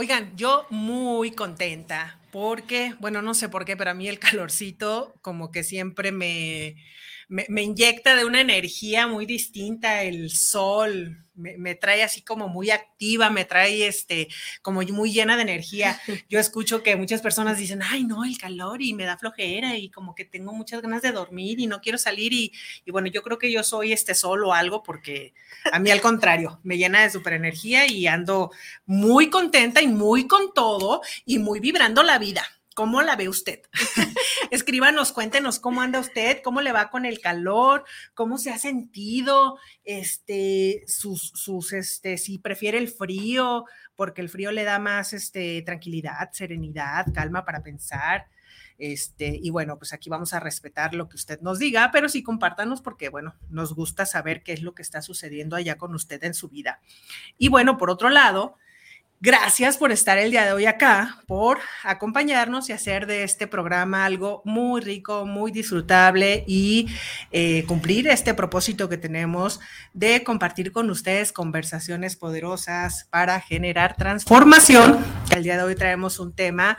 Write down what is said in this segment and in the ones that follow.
Oigan, yo muy contenta porque, bueno, no sé por qué, pero a mí el calorcito como que siempre me, me, inyecta de una energía muy distinta, el sol me, trae así como muy activa, me trae este como muy llena de energía. Yo escucho que muchas personas dicen, ay no, el calor y me da flojera y como que tengo muchas ganas de dormir y no quiero salir y, y bueno, yo creo que yo soy este sol o algo porque a mí al contrario, me llena de super energía y ando muy contenta y muy con todo y muy vibrando la vida. ¿Cómo la ve usted? Escríbanos, cuéntenos cómo anda usted, cómo le va con el calor, cómo se ha sentido, este, sus, sus, este, si prefiere el frío, porque el frío le da más, este, tranquilidad, serenidad, calma para pensar. Este, y bueno, pues aquí vamos a respetar lo que usted nos diga, pero sí compártanos porque, bueno, nos gusta saber qué es lo que está sucediendo allá con usted en su vida. Y bueno, por otro lado, Gracias por estar el día de hoy acá, por acompañarnos y hacer de este programa algo muy rico, muy disfrutable y eh, cumplir este propósito que tenemos de compartir con ustedes conversaciones poderosas para generar transformación. El día de hoy traemos un tema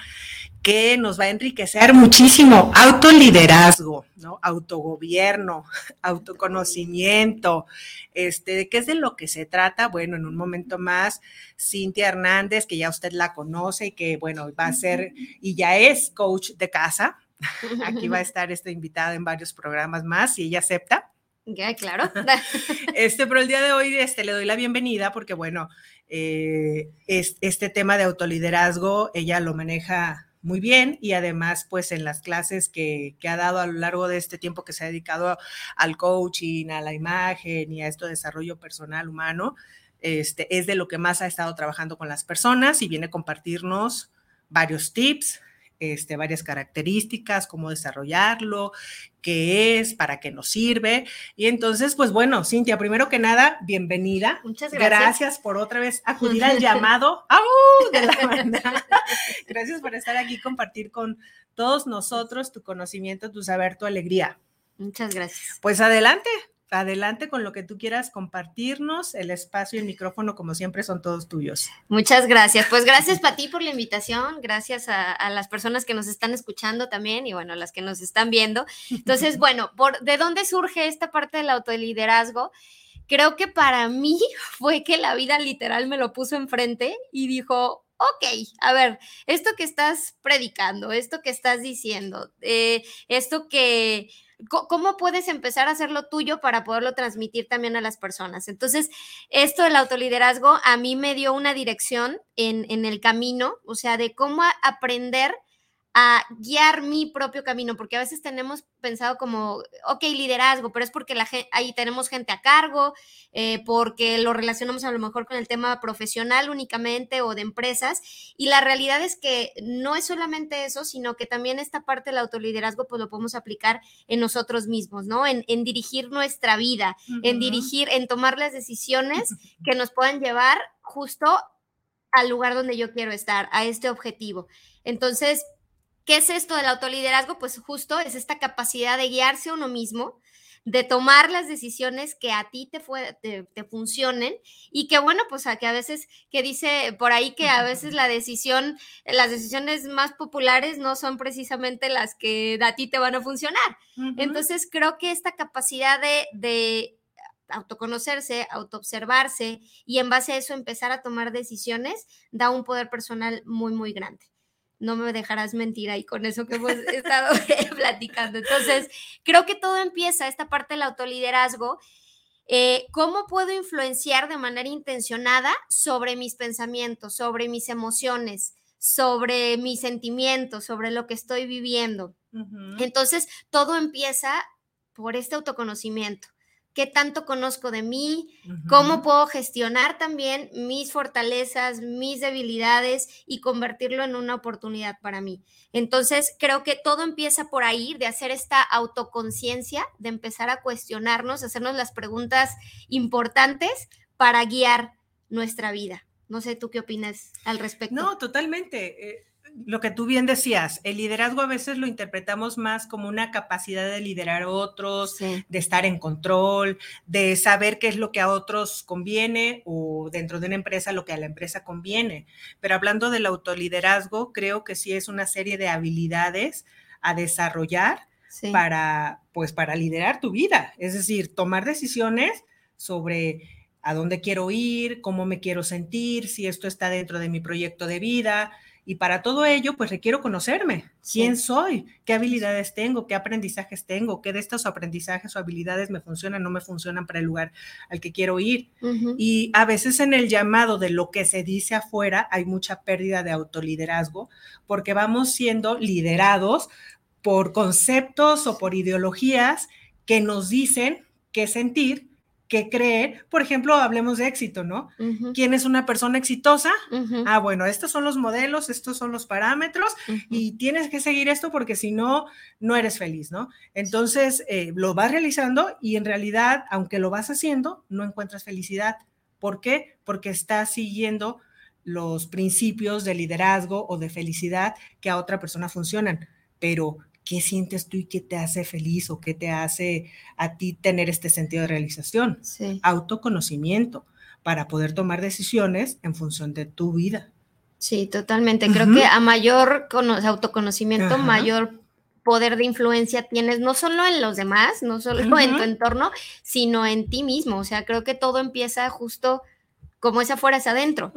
que nos va a enriquecer muchísimo. Autoliderazgo, ¿no? Autogobierno, autoconocimiento. Este, ¿De qué es de lo que se trata? Bueno, en un momento más, Cintia Hernández, que ya usted la conoce y que, bueno, va a ser y ya es coach de casa. Aquí va a estar esta invitada en varios programas más, si ella acepta. Ya, claro. Este, pero el día de hoy este, le doy la bienvenida porque, bueno, eh, este tema de autoliderazgo, ella lo maneja muy bien y además pues en las clases que, ha dado a lo largo de este tiempo que se ha dedicado al coaching, a la imagen y a esto de desarrollo personal humano, este, es de lo que más ha estado trabajando con las personas y viene a compartirnos varios tips, este, varias características, cómo desarrollarlo, qué es, para qué nos sirve. Y entonces, pues bueno, Cintia, primero que nada, bienvenida. Muchas gracias. Gracias por otra vez acudir al llamado de la banda. Gracias por estar aquí, compartir con todos nosotros tu conocimiento, tu saber, tu alegría. Muchas gracias. Pues adelante, adelante con lo que tú quieras compartirnos. El espacio y el micrófono, como siempre, son todos tuyos. Muchas gracias. Pues gracias para ti por la invitación. Gracias a, las personas que nos están escuchando también y bueno, las que nos están viendo. Entonces, bueno, por, ¿de dónde surge esta parte del autoliderazgo? Creo que para mí fue que la vida literal me lo puso enfrente y dijo, ok, a ver, esto que estás predicando, esto que estás diciendo, eh, esto que ¿Cómo puedes empezar a hacerlo tuyo para poderlo transmitir también a las personas? Entonces, esto del autoliderazgo a mí me dio una dirección en, en el camino, o sea, de cómo aprender a guiar mi propio camino, porque a veces tenemos pensado como, ok, liderazgo, pero es porque la ahí tenemos gente a cargo, eh, porque lo relacionamos a lo mejor con el tema profesional únicamente o de empresas, y la realidad es que no es solamente eso, sino que también esta parte del autoliderazgo pues lo podemos aplicar en nosotros mismos, ¿no? En, dirigir nuestra vida, en dirigir, en tomar las decisiones que nos puedan llevar justo al lugar donde yo quiero estar, a este objetivo. Entonces, ¿Qué es esto del autoliderazgo? Pues justo es esta capacidad de guiarse a uno mismo, de tomar las decisiones que a ti te, te, funcionen y que bueno, pues a que a veces, que dice por ahí que a veces la decisión, las decisiones más populares no son precisamente las que a ti te van a funcionar. Entonces creo que esta capacidad de, de autoconocerse, autoobservarse y en base a eso empezar a tomar decisiones da un poder personal muy, muy grande no me dejarás mentir ahí con eso que hemos estado platicando. Entonces, creo que todo empieza, esta parte del autoliderazgo, eh, ¿cómo puedo influenciar de manera intencionada sobre mis pensamientos, sobre mis emociones, sobre mis sentimientos, sobre lo que estoy viviendo? Entonces, todo empieza por este autoconocimiento qué tanto conozco de mí, cómo puedo gestionar también mis fortalezas, mis debilidades y convertirlo en una oportunidad para mí. Entonces, creo que todo empieza por ahí, de hacer esta autoconciencia, de empezar a cuestionarnos, hacernos las preguntas importantes para guiar nuestra vida. No sé, ¿tú qué opinas al respecto? No, totalmente. Eh, lo que tú bien decías, el liderazgo a veces lo interpretamos más como una capacidad de liderar a otros, de estar en control, de saber qué es lo que a otros conviene o dentro de una empresa lo que a la empresa conviene. Pero hablando del autoliderazgo, creo que sí es una serie de habilidades a desarrollar para, pues, para liderar tu vida. Es decir, tomar decisiones sobre a dónde quiero ir, cómo me quiero sentir, si esto está dentro de mi proyecto de vida, y para todo ello, pues requiero conocerme. ¿Quién soy? ¿Qué habilidades tengo? ¿Qué aprendizajes tengo? ¿Qué de estos aprendizajes o habilidades me funcionan, no me funcionan para el lugar al que quiero ir? Y a veces en el llamado de lo que se dice afuera hay mucha pérdida de autoliderazgo porque vamos siendo liderados por conceptos o por ideologías que nos dicen qué sentir que creer, por ejemplo, hablemos de éxito, ¿no? ¿Quién es una persona exitosa? Ah, bueno, estos son los modelos, estos son los parámetros y tienes que seguir esto porque si no, no eres feliz, ¿no? Entonces, eh, lo vas realizando y en realidad, aunque lo vas haciendo, no encuentras felicidad. ¿Por qué? Porque estás siguiendo los principios de liderazgo o de felicidad que a otra persona funcionan, pero qué sientes tú y qué te hace feliz o qué te hace a ti tener este sentido de realización. Autoconocimiento para poder tomar decisiones en función de tu vida. Sí, totalmente. Creo que a mayor autoconocimiento, mayor poder de influencia tienes, no solo en los demás, no solo en tu entorno, sino en ti mismo. O sea, creo que todo empieza justo como es afuera es adentro.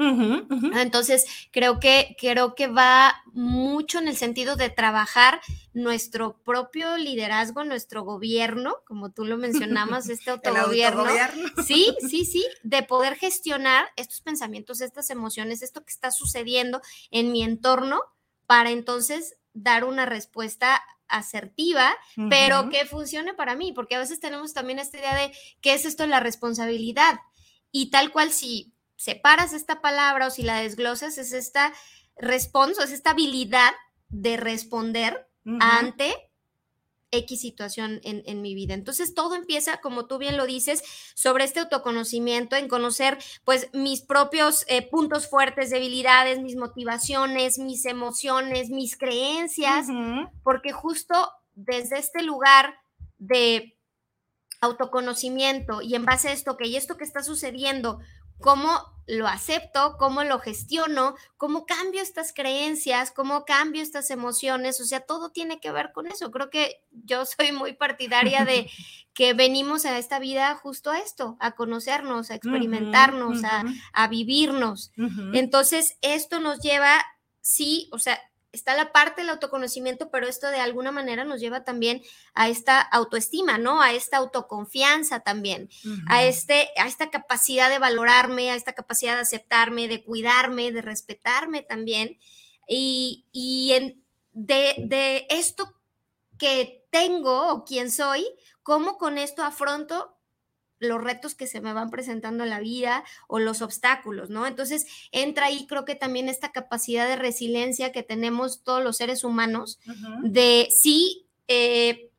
Entonces, creo que, creo que va mucho en el sentido de trabajar nuestro propio liderazgo, nuestro gobierno, como tú lo mencionabas, este autogobierno. Sí, sí, sí, de poder gestionar estos pensamientos, estas emociones, esto que está sucediendo en mi entorno, para entonces dar una respuesta asertiva, pero que funcione para mí, porque a veces tenemos también esta idea de qué es esto la responsabilidad. Y tal cual si separas esta palabra o si la desglosas, es esta respuesta, es esta habilidad de responder ante X situación en, mi vida. Entonces, todo empieza, como tú bien lo dices, sobre este autoconocimiento, en conocer pues mis propios eh, puntos fuertes, debilidades, mis motivaciones, mis emociones, mis creencias, porque justo desde este lugar de autoconocimiento y en base a esto, que y esto que está sucediendo, cómo lo acepto, cómo lo gestiono, cómo cambio estas creencias, cómo cambio estas emociones, o sea, todo tiene que ver con eso. Creo que yo soy muy partidaria de que venimos a esta vida justo a esto, a conocernos, a experimentarnos, a, vivirnos. Entonces, esto nos lleva, sí, o sea, está la parte del autoconocimiento, pero esto de alguna manera nos lleva también a esta autoestima, ¿no? A esta autoconfianza también, a, este, a esta capacidad de valorarme, a esta capacidad de aceptarme, de cuidarme, de respetarme también. Y, en, de, de esto que tengo o quién soy, cómo con esto afronto los retos que se me van presentando en la vida o los obstáculos, ¿no? Entonces entra ahí creo que también esta capacidad de resiliencia que tenemos todos los seres humanos, de sí, eh,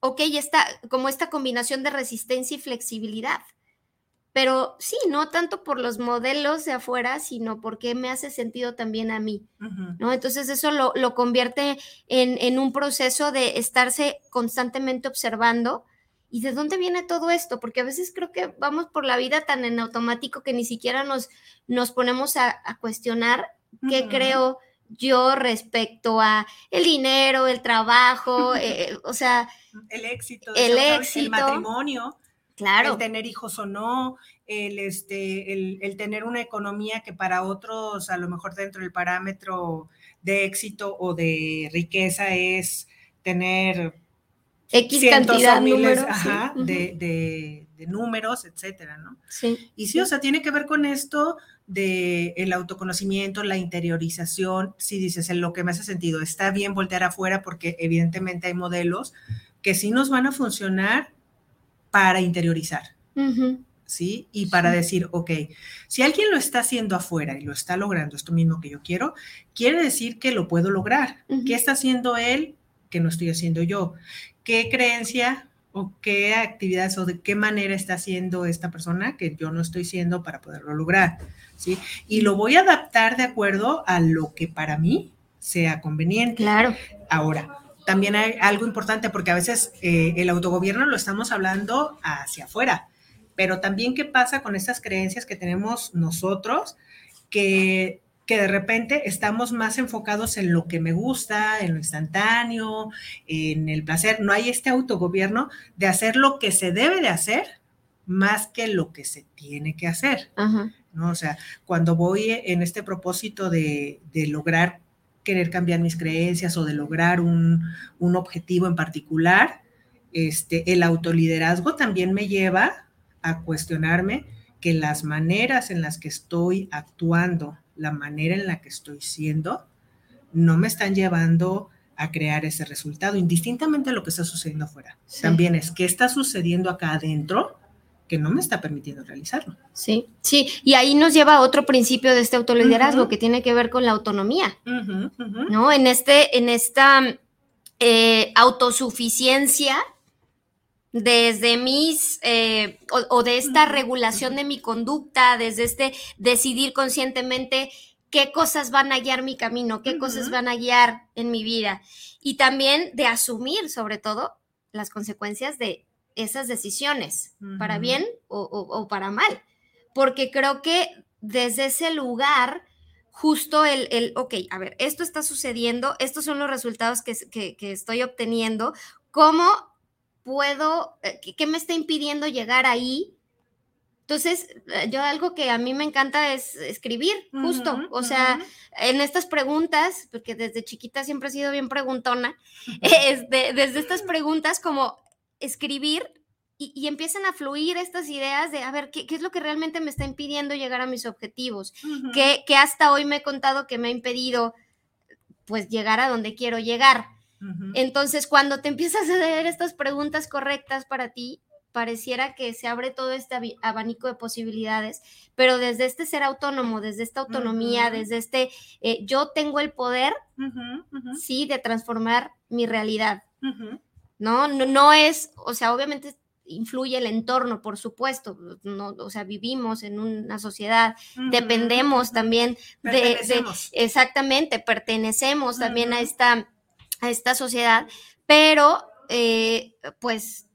ok, está como esta combinación de resistencia y flexibilidad. Pero sí, no tanto por los modelos de afuera, sino porque me hace sentido también a mí, ¿no? Entonces eso lo, lo convierte en, en, un proceso de estarse constantemente observando, ¿Y de dónde viene todo esto? Porque a veces creo que vamos por la vida tan en automático que ni siquiera nos, nos ponemos a, cuestionar qué creo yo respecto a el dinero, el trabajo, eh, o sea, el éxito, el éxito, el matrimonio, claro, el tener hijos o no, el este, el, el, tener una economía que para otros a lo mejor dentro del parámetro de éxito o de riqueza es tener X cantidad miles, de, números, etcétera, ¿no? Sí. Y sí, o sea, tiene que ver con esto de el autoconocimiento, la interiorización. Si dices, en lo que me hace sentido, está bien voltear afuera porque evidentemente hay modelos que sí nos van a funcionar para interiorizar. ¿Sí? Y para decir, ok, si alguien lo está haciendo afuera y lo está logrando, esto mismo que yo quiero, quiere decir que lo puedo lograr. ¿Qué está haciendo él que no estoy haciendo yo? ¿Qué creencia o qué actividades o de qué manera está haciendo esta persona que yo no estoy haciendo para poderlo lograr? ¿Sí? Y lo voy a adaptar de acuerdo a lo que para mí sea conveniente. Claro. Ahora, también hay algo importante porque a veces eh, el autogobierno lo estamos hablando hacia afuera pero también qué pasa con esas creencias que tenemos nosotros, que, que de repente estamos más enfocados en lo que me gusta, en lo instantáneo, en el placer. No hay este autogobierno de hacer lo que se debe de hacer más que lo que se tiene que hacer. ¿no? O sea, cuando voy en este propósito de, de, lograr querer cambiar mis creencias o de lograr un, un objetivo en particular, este, el autoliderazgo también me lleva a cuestionarme que las maneras en las que estoy actuando, la manera en la que estoy siendo, no me están llevando a crear ese resultado, indistintamente de lo que está sucediendo afuera. También es qué está sucediendo acá adentro que no me está permitiendo realizarlo. Sí, sí, y ahí nos lleva a otro principio de este autoliderazgo que tiene que ver con la autonomía, ¿no? En, este, en esta eh, autosuficiencia desde mis, eh, o, de esta regulación de mi conducta, desde este decidir conscientemente qué cosas van a guiar mi camino, qué cosas van a guiar en mi vida. Y también de asumir, sobre todo, las consecuencias de esas decisiones, para bien o, para mal. Porque creo que desde ese lugar, justo el, el, ok, a ver, esto está sucediendo, estos son los resultados que, que estoy obteniendo, ¿cómo puedo, eh, qué me está impidiendo llegar ahí. Entonces, eh, yo algo que a mí me encanta es escribir, justo, o sea, en estas preguntas, porque desde chiquita siempre he sido bien preguntona, desde estas preguntas como escribir y, empiezan a fluir estas ideas de, a ver, ¿qué, es lo que realmente me está impidiendo llegar a mis objetivos? que ¿Qué, hasta hoy me he contado que me ha impedido, pues, llegar a donde quiero llegar? Entonces, cuando te empiezas a hacer estas preguntas correctas para ti, pareciera que se abre todo este abanico de posibilidades, pero desde este ser autónomo, desde esta autonomía, desde este, eh, yo tengo el poder, sí, de transformar mi realidad, ¿no? ¿no? No es, o sea, obviamente influye el entorno, por supuesto, no, o sea, vivimos en una sociedad, dependemos también de, exactamente, pertenecemos también a esta a esta sociedad, pero eh, pues,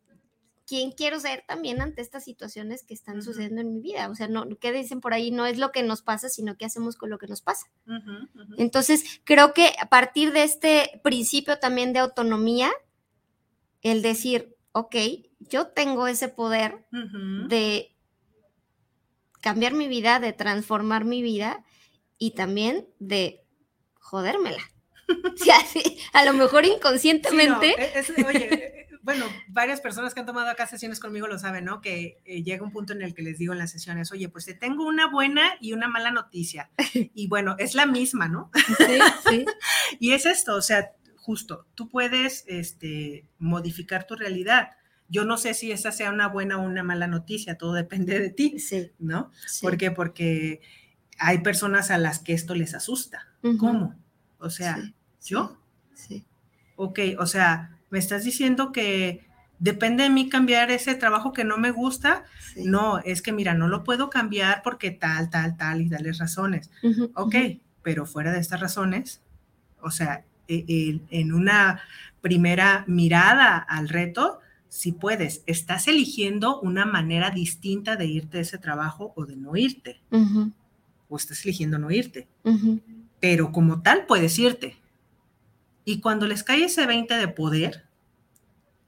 ¿quién quiero ser también ante estas situaciones que están sucediendo en mi vida? O sea, no, ¿qué dicen por ahí? No es lo que nos pasa, sino qué hacemos con lo que nos pasa. Entonces, creo que a partir de este principio también de autonomía, el decir, ok, yo tengo ese poder de cambiar mi vida, de transformar mi vida y también de jodérmela. a lo mejor inconscientemente. oye, bueno, varias personas que han tomado acá sesiones conmigo lo saben, ¿no? Que eh, llega un punto en el que les digo en las sesiones, oye, pues te tengo una buena y una mala noticia. Y bueno, es la misma, ¿no? Sí, sí. y es esto, o sea, justo, tú puedes este, modificar tu realidad. Yo no sé si esa sea una buena o una mala noticia, todo depende de ti, sí. ¿no? ¿Por qué? Porque hay personas a las que esto les asusta. ¿Cómo? O sea, ¿Yo? Sí. Ok, o sea, me estás diciendo que depende de mí cambiar ese trabajo que no me gusta. No, es que mira, no lo puedo cambiar porque tal, tal, tal y tales razones. ok, pero fuera de estas razones, o sea, e, en una primera mirada al reto, si puedes, estás eligiendo una manera distinta de irte de ese trabajo o de no irte. O estás eligiendo no irte. Pero como tal, puedes irte. Y cuando les cae ese 20 de poder,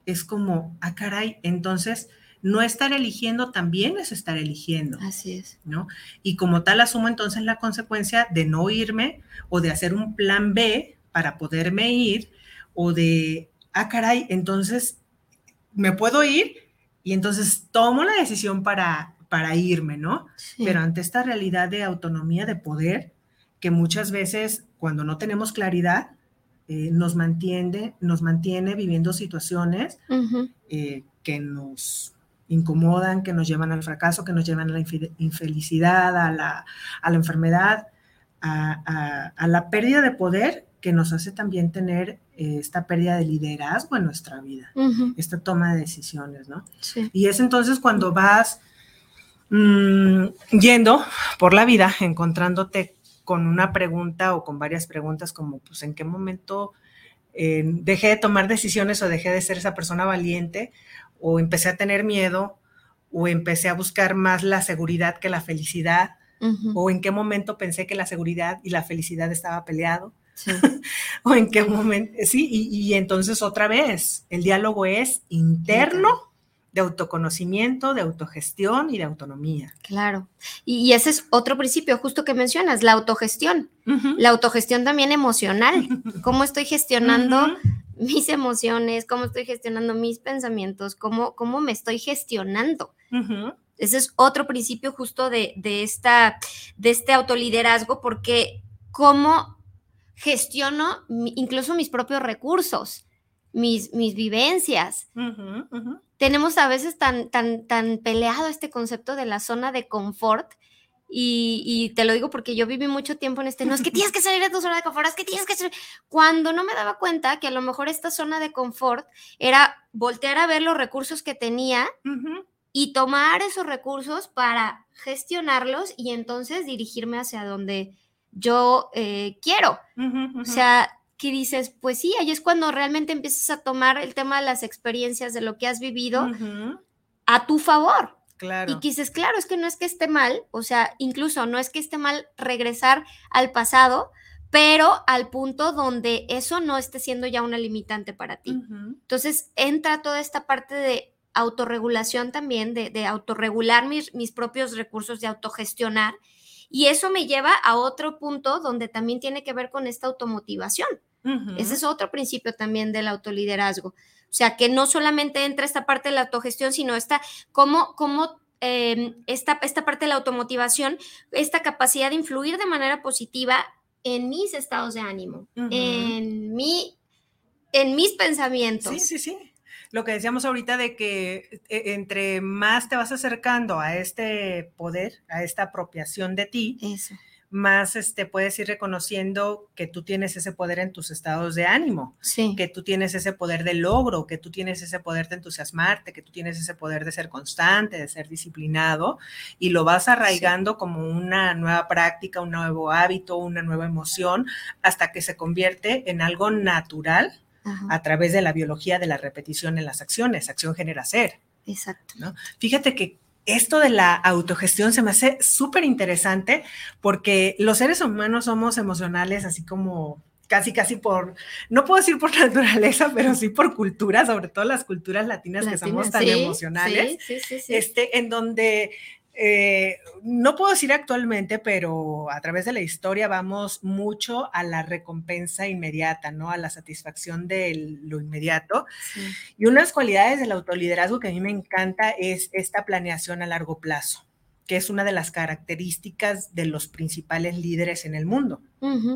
es como, ah, caray, entonces no estar eligiendo también es estar eligiendo. Así es. ¿No? Y como tal asumo entonces la consecuencia de no irme o de hacer un plan B para poderme ir o de, ah, caray, entonces me puedo ir y entonces tomo la decisión para, para irme, ¿no? Pero ante esta realidad de autonomía, de poder, que muchas veces cuando no tenemos claridad, eh, nos, mantiene, nos mantiene viviendo situaciones eh, que nos incomodan, que nos llevan al fracaso, que nos llevan a la infelicidad, a la, a la enfermedad, a, a, la pérdida de poder que nos hace también tener eh, esta pérdida de liderazgo en nuestra vida, esta toma de decisiones, ¿no? Sí. Y es entonces cuando vas mmm, yendo por la vida, encontrándote con una pregunta o con varias preguntas como, pues, ¿en qué momento eh, dejé de tomar decisiones o dejé de ser esa persona valiente o empecé a tener miedo o empecé a buscar más la seguridad que la felicidad? o en qué momento pensé que la seguridad y la felicidad estaba peleado. o en qué momento, sí, y, entonces otra vez, el diálogo es interno de autoconocimiento, de autogestión y de autonomía. Claro. Y, ese es otro principio justo que mencionas, la autogestión. La autogestión también emocional. ¿Cómo estoy gestionando mis emociones? ¿Cómo estoy gestionando mis pensamientos? ¿Cómo, cómo me estoy gestionando? Ese es otro principio justo de, esta, de este autoliderazgo, porque cómo gestiono incluso mis propios recursos, mis, mis vivencias. Tenemos a veces tan, tan, tan peleado este concepto de la zona de confort. Y, te lo digo porque yo viví mucho tiempo en este, no es que tienes que salir de tu zona de confort, es que tienes que salir. Cuando no me daba cuenta que a lo mejor esta zona de confort era voltear a ver los recursos que tenía y tomar esos recursos para gestionarlos y entonces dirigirme hacia donde yo eh, quiero. O sea, que dices, pues sí, ahí es cuando realmente empiezas a tomar el tema de las experiencias, de lo que has vivido, a tu favor. Claro. Y dices, claro, es que no es que esté mal, o sea, incluso no es que esté mal regresar al pasado, pero al punto donde eso no esté siendo ya una limitante para ti. Entonces entra toda esta parte de autorregulación también, de, autorregular mis, mis propios recursos, de autogestionar. Y eso me lleva a otro punto donde también tiene que ver con esta automotivación. Ese es otro principio también del autoliderazgo. O sea, que no solamente entra esta parte de la autogestión, sino esta, cómo, cómo em, esta, esta parte de la automotivación, esta capacidad de influir de manera positiva en mis estados de ánimo, en, mi, en mis pensamientos. Sí, sí, sí lo que decíamos ahorita de que eh, entre más te vas acercando a este poder, a esta apropiación de ti, más este, puedes ir reconociendo que tú tienes ese poder en tus estados de ánimo, que tú tienes ese poder de logro, que tú tienes ese poder de entusiasmarte, que tú tienes ese poder de ser constante, de ser disciplinado, y lo vas arraigando como una nueva práctica, un nuevo hábito, una nueva emoción, hasta que se convierte en algo natural a través de la biología de la repetición en las acciones. Acción genera ser. Exacto. ¿no? Fíjate que esto de la autogestión se me hace súper interesante porque los seres humanos somos emocionales así como casi, casi por, no puedo decir por naturaleza, pero sí por cultura, sobre todo las culturas latinas, que somos tan emocionales, sí, sí, este, en donde eh, no puedo decir actualmente, pero a través de la historia vamos mucho a la recompensa inmediata, ¿no? A la satisfacción de lo inmediato. Y unas cualidades del autoliderazgo que a mí me encanta es esta planeación a largo plazo, que es una de las características de los principales líderes en el mundo,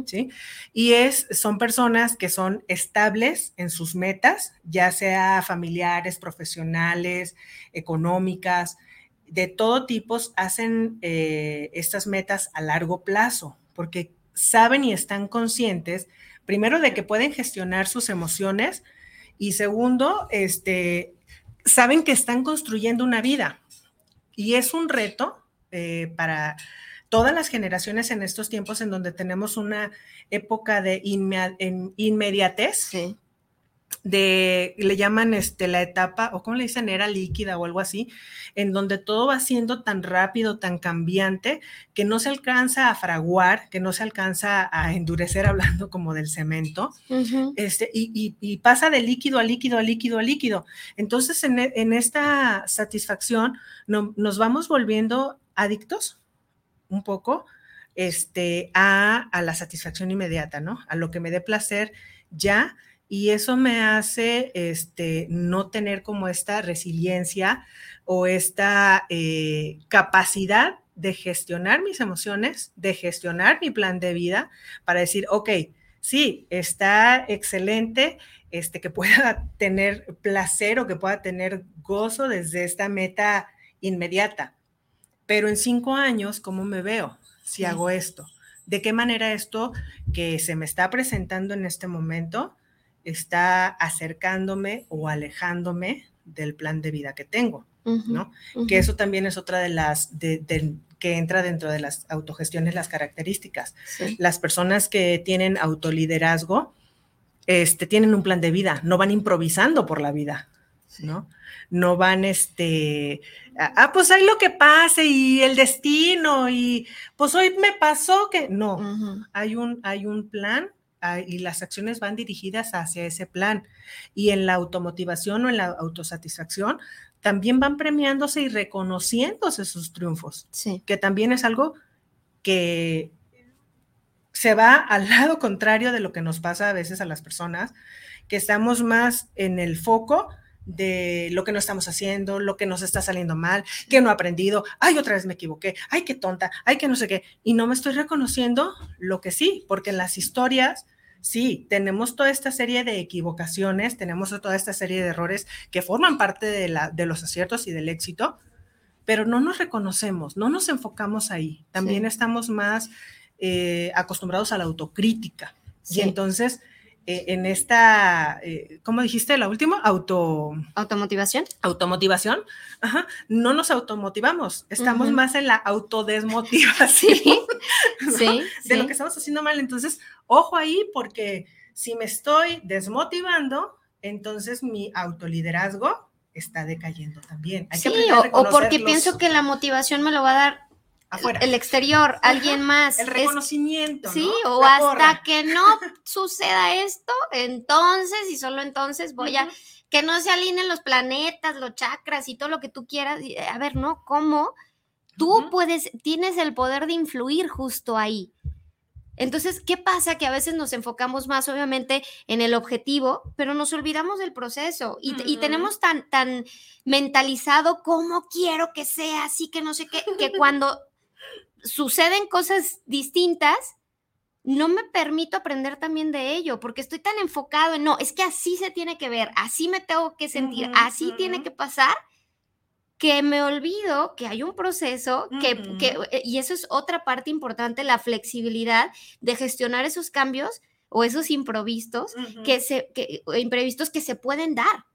¿sí? Y es, son personas que son estables en sus metas, ya sea familiares, profesionales, económicas, de todo tipo hacen eh, estas metas a largo plazo, porque saben y están conscientes, primero, de que pueden gestionar sus emociones y segundo, este, saben que están construyendo una vida. Y es un reto eh, para todas las generaciones en estos tiempos en donde tenemos una época de inmediatez. Sí de, le llaman este, la etapa, o como le dicen, era líquida o algo así, en donde todo va siendo tan rápido, tan cambiante, que no se alcanza a fraguar, que no se alcanza a endurecer hablando como del cemento, este, y, pasa de líquido a líquido a líquido a líquido. Entonces, en, en esta satisfacción no, nos vamos volviendo adictos un poco este, a, a la satisfacción inmediata, ¿no? A lo que me dé placer ya y eso me hace este, no tener como esta resiliencia o esta eh, capacidad de gestionar mis emociones, de gestionar mi plan de vida para decir, ok, sí, está excelente este, que pueda tener placer o que pueda tener gozo desde esta meta inmediata. Pero en cinco años, ¿cómo me veo si hago esto? ¿De qué manera esto que se me está presentando en este momento está acercándome o alejándome del plan de vida que tengo? ¿no? Que eso también es otra de las, de, que entra dentro de las autogestiones, las características. Las personas que tienen autoliderazgo, este, tienen un plan de vida, no van improvisando por la vida, ¿no? No van, este, ah, pues hay lo que pase y el destino y pues hoy me pasó que no, hay, un, hay un plan y las acciones van dirigidas hacia ese plan. Y en la automotivación o en la autosatisfacción también van premiándose y reconociéndose sus triunfos, que también es algo que se va al lado contrario de lo que nos pasa a veces a las personas, que estamos más en el foco de lo que no estamos haciendo, lo que nos está saliendo mal, que no he aprendido, ay, otra vez me equivoqué, ay, qué tonta, ay, que no sé qué, y no me estoy reconociendo lo que sí, porque en las historias, sí, tenemos toda esta serie de equivocaciones, tenemos toda esta serie de errores que forman parte de, la, de los aciertos y del éxito, pero no nos reconocemos, no nos enfocamos ahí, también estamos más eh, acostumbrados a la autocrítica. Y entonces, eh, en esta, eh, ¿cómo dijiste la última? Auto... Automotivación. Automotivación. Ajá. No nos automotivamos, estamos más en la autodesmotivación sí, de lo que estamos haciendo mal. Entonces, ojo ahí porque si me estoy desmotivando, entonces mi autoliderazgo está decayendo también. sí, o, porque pienso que la motivación me lo va a dar el exterior, alguien más. El reconocimiento. sí, o hasta que no suceda esto, entonces y solo entonces voy a que no se alineen los planetas, los chakras y todo lo que tú quieras. A ver, ¿no? ¿Cómo? Tú puedes, tienes el poder de influir justo ahí. Entonces, ¿qué pasa? Que a veces nos enfocamos más, obviamente, en el objetivo, pero nos olvidamos del proceso y, y tenemos tan, tan mentalizado cómo quiero que sea, así que no sé qué, que cuando suceden cosas distintas, no me permito aprender también de ello, porque estoy tan enfocado en, no, es que así se tiene que ver, así me tengo que sentir, así tiene que pasar, que me olvido que hay un proceso, que, eh, y eso es otra parte importante, la flexibilidad de gestionar esos cambios o esos improvistos que se, que, imprevistos que se pueden dar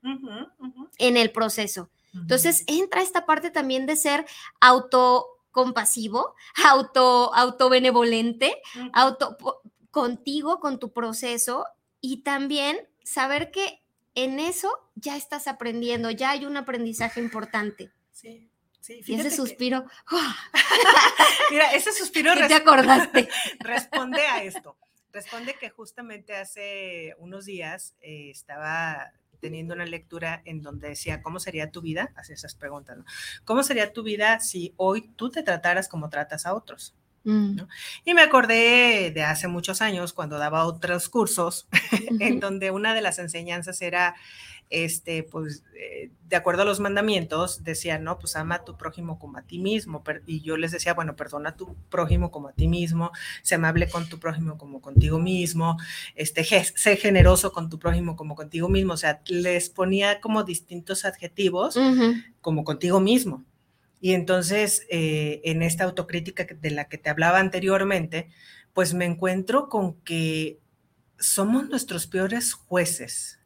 en el proceso. Entonces entra esta parte también de ser auto compasivo, auto, autobenevolente, auto, contigo, con tu proceso y también saber que en eso ya estás aprendiendo, ya hay un aprendizaje importante. Sí. Sí, y ese suspiro. Mira, ese suspiro. ¿Qué te acordaste? responde a esto. Responde que justamente hace unos días eh, estaba teniendo una lectura en donde decía, ¿cómo sería tu vida? Hacía esas preguntas, ¿no? ¿Cómo sería tu vida si hoy tú te trataras como tratas a otros? Mm. Y me acordé de hace muchos años cuando daba otros cursos en donde una de las enseñanzas era este, pues, eh, de acuerdo a los mandamientos, decía, no, pues ama a tu prójimo como a ti mismo. Y yo les decía, bueno, perdona a tu prójimo como a ti mismo, sé amable con tu prójimo como contigo mismo, este, sé generoso con tu prójimo como contigo mismo. O sea, les ponía como distintos adjetivos como contigo mismo. Y entonces, eh, en esta autocrítica de la que te hablaba anteriormente, pues me encuentro con que somos nuestros peores jueces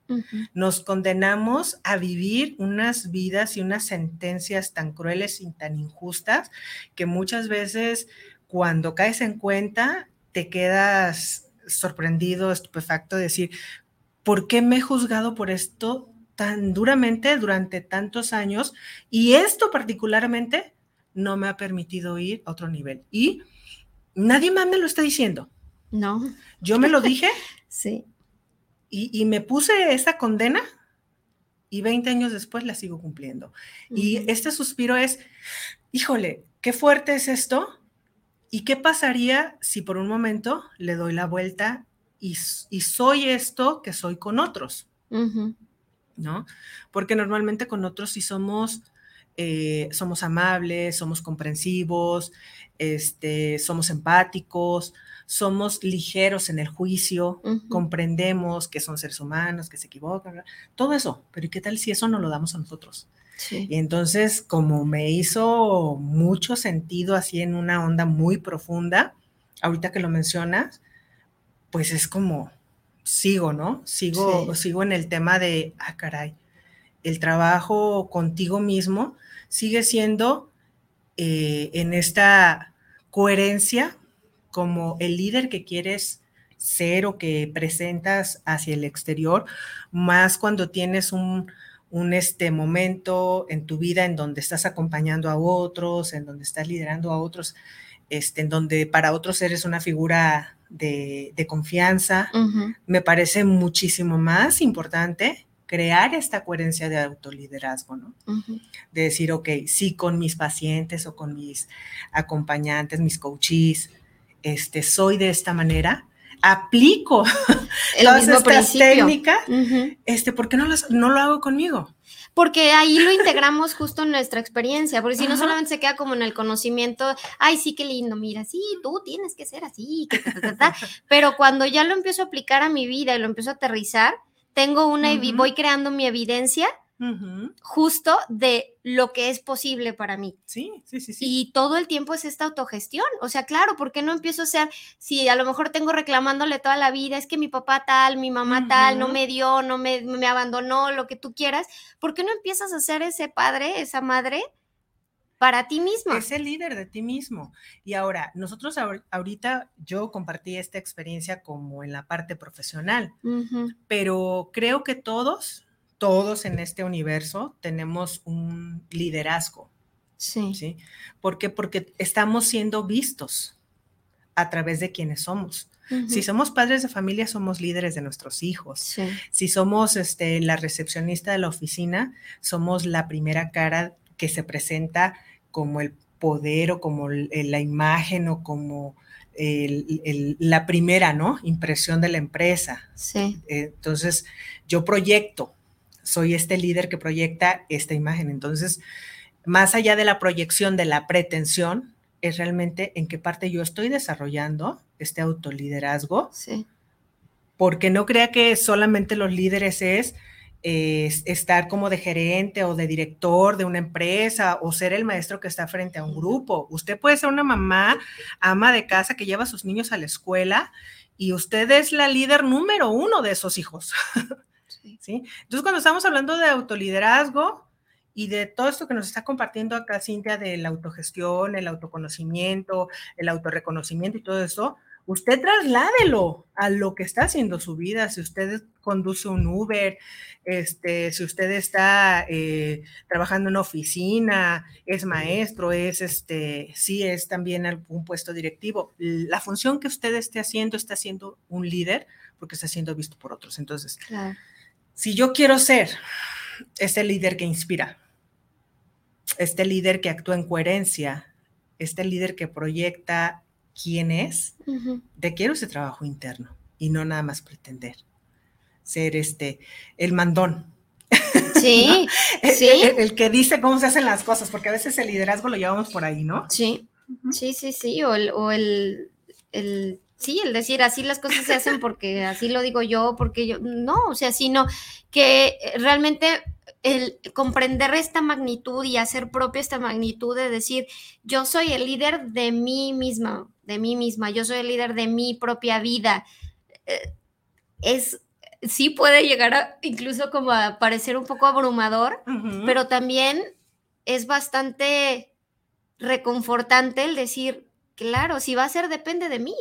nos condenamos a vivir unas vidas y unas sentencias tan crueles y tan injustas que muchas veces cuando caes en cuenta te quedas sorprendido, estupefacto de decir, ¿por qué me he juzgado por esto tan duramente durante tantos años? Y esto particularmente no me ha permitido ir a otro nivel. Y nadie más me lo está diciendo. No. Yo me lo dije. sí. Y, me puse esa condena y 20 años después la sigo cumpliendo. Y este suspiro es, híjole, qué fuerte es esto. ¿Y qué pasaría si por un momento le doy la vuelta y, soy esto que soy con otros, ¿no? Porque normalmente con otros sí somos, eh, somos amables, somos comprensivos, este, somos empáticos, somos ligeros en el juicio, comprendemos que son seres humanos, que se equivocan, todo eso. Pero ¿y qué tal si eso no lo damos a nosotros? Y entonces, como me hizo mucho sentido así en una onda muy profunda, ahorita que lo mencionas, pues es como, sigo, ¿no? Sigo, sigo en el tema de, ah, caray, el trabajo contigo mismo sigue siendo eh, en esta coherencia como el líder que quieres ser o que presentas hacia el exterior, más cuando tienes un, este momento en tu vida en donde estás acompañando a otros, en donde estás liderando a otros, este, en donde para otros eres una figura de, confianza. Me parece muchísimo más importante crear esta coherencia de autoliderazgo, ¿no? De decir, ok, sí, con mis pacientes o con mis acompañantes, mis coaches, este, soy de esta manera, aplico El todas estas técnicas, este, ¿por qué no, no lo hago conmigo? Porque ahí lo integramos justo en nuestra experiencia, porque si no solamente se queda como en el conocimiento, ay, sí, qué lindo, mira, sí, tú tienes que ser así, pero cuando ya lo empiezo a aplicar a mi vida y lo empiezo a aterrizar, tengo una, y voy creando mi evidencia justo de lo que es posible para mí. Sí, sí, sí, sí. Y todo el tiempo es esta autogestión. O sea, claro, ¿por qué no empiezo a ser, si a lo mejor tengo reclamándole toda la vida, es que mi papá tal, mi mamá tal, no me dio, no me, me abandonó, lo que tú quieras, ¿por qué no empiezas a ser ese padre, esa madre? para ti mismo. Es el líder de ti mismo. Y ahora, nosotros ahorita, yo compartí esta experiencia como en la parte profesional, pero creo que todos todos en este universo tenemos un liderazgo. Sí. ¿sí? ¿Por qué? Porque estamos siendo vistos a través de quienes somos. Si somos padres de familia, somos líderes de nuestros hijos. Si somos este, la recepcionista de la oficina, somos la primera cara que se presenta como el poder o como la imagen o como la primera, ¿no? Impresión de la empresa. Sí. Entonces, yo proyecto soy este líder que proyecta esta imagen. Entonces, más allá de la proyección de la pretensión, es realmente en qué parte yo estoy desarrollando este autoliderazgo. Sí. Porque no crea que solamente los líderes es, estar como de gerente o de director de una empresa o ser el maestro que está frente a un grupo. Usted puede ser una mamá, ama de casa que lleva a sus niños a la escuela y usted es la líder número uno de esos hijos. Entonces, cuando estamos hablando de autoliderazgo y de todo esto que nos está compartiendo acá Cintia de la autogestión, el autoconocimiento, el autorreconocimiento y todo eso, usted trasládelo a lo que está haciendo su vida. Si usted conduce un Uber, este, si usted está eh, trabajando en una oficina, es maestro, es este, sí es también algún puesto directivo. La función que usted esté haciendo está siendo un líder porque está siendo visto por otros. Entonces, si yo quiero ser este líder que inspira, este líder que actúa en coherencia, este líder que proyecta quién es, de quiero ese trabajo interno y no nada más pretender ser este el mandón. Sí, sí. El, que dice cómo se hacen las cosas, porque a veces el liderazgo lo llevamos por ahí, ¿no? Sí, sí, sí, sí, o el, el sí, el decir así las cosas se hacen porque así lo digo yo, porque yo, no, o sea, sino que realmente el comprender esta magnitud y hacer propia esta magnitud de decir, yo soy el líder de mí misma, de mí misma, yo soy el líder de mi propia vida, eh, es, sí puede llegar a incluso como a parecer un poco abrumador, pero también es bastante reconfortante el decir, claro, si va a ser depende de mí.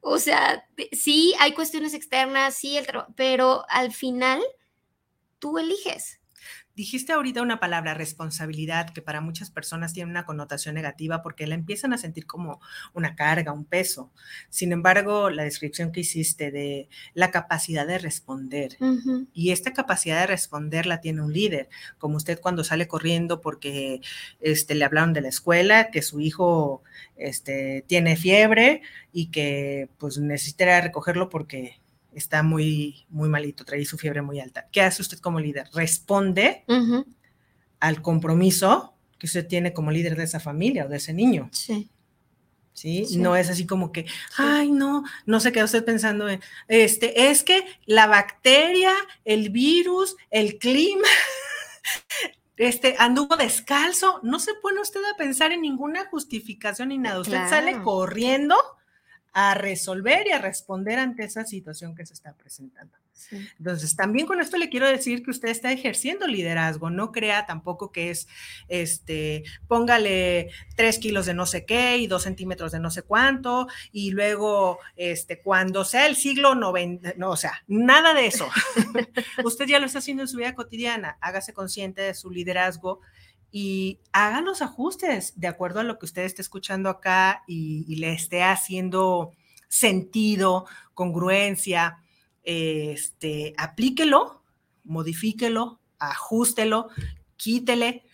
O sea, sí hay cuestiones externas, sí, el pero al final tú eliges. Dijiste ahorita una palabra, responsabilidad, que para muchas personas tiene una connotación negativa porque la empiezan a sentir como una carga, un peso. Sin embargo, la descripción que hiciste de la capacidad de responder, y esta capacidad de responder la tiene un líder, como usted cuando sale corriendo porque este, le hablaron de la escuela, que su hijo este, tiene fiebre y que pues necesita recogerlo porque está muy, muy malito, trae su fiebre muy alta. ¿Qué hace usted como líder? Responde al compromiso que usted tiene como líder de esa familia o de ese niño. Sí. ¿Sí? No es así como que, ay, no, no se queda usted pensando en, este, es que la bacteria, el virus, el clima, este, anduvo descalzo, no se pone usted a pensar en ninguna justificación ni nada, usted sale corriendo a resolver y a responder ante esa situación que se está presentando. Entonces, también con esto le quiero decir que usted está ejerciendo liderazgo, no crea tampoco que es, este, póngale tres kilos de no sé qué y dos centímetros de no sé cuánto, y luego, este, cuando sea el siglo 90, no, o sea, nada de eso. usted ya lo está haciendo en su vida cotidiana, hágase consciente de su liderazgo y haga los ajustes de acuerdo a lo que usted esté escuchando acá y, le esté haciendo sentido, congruencia, este, aplíquelo, modifíquelo, ajustelo, quítele,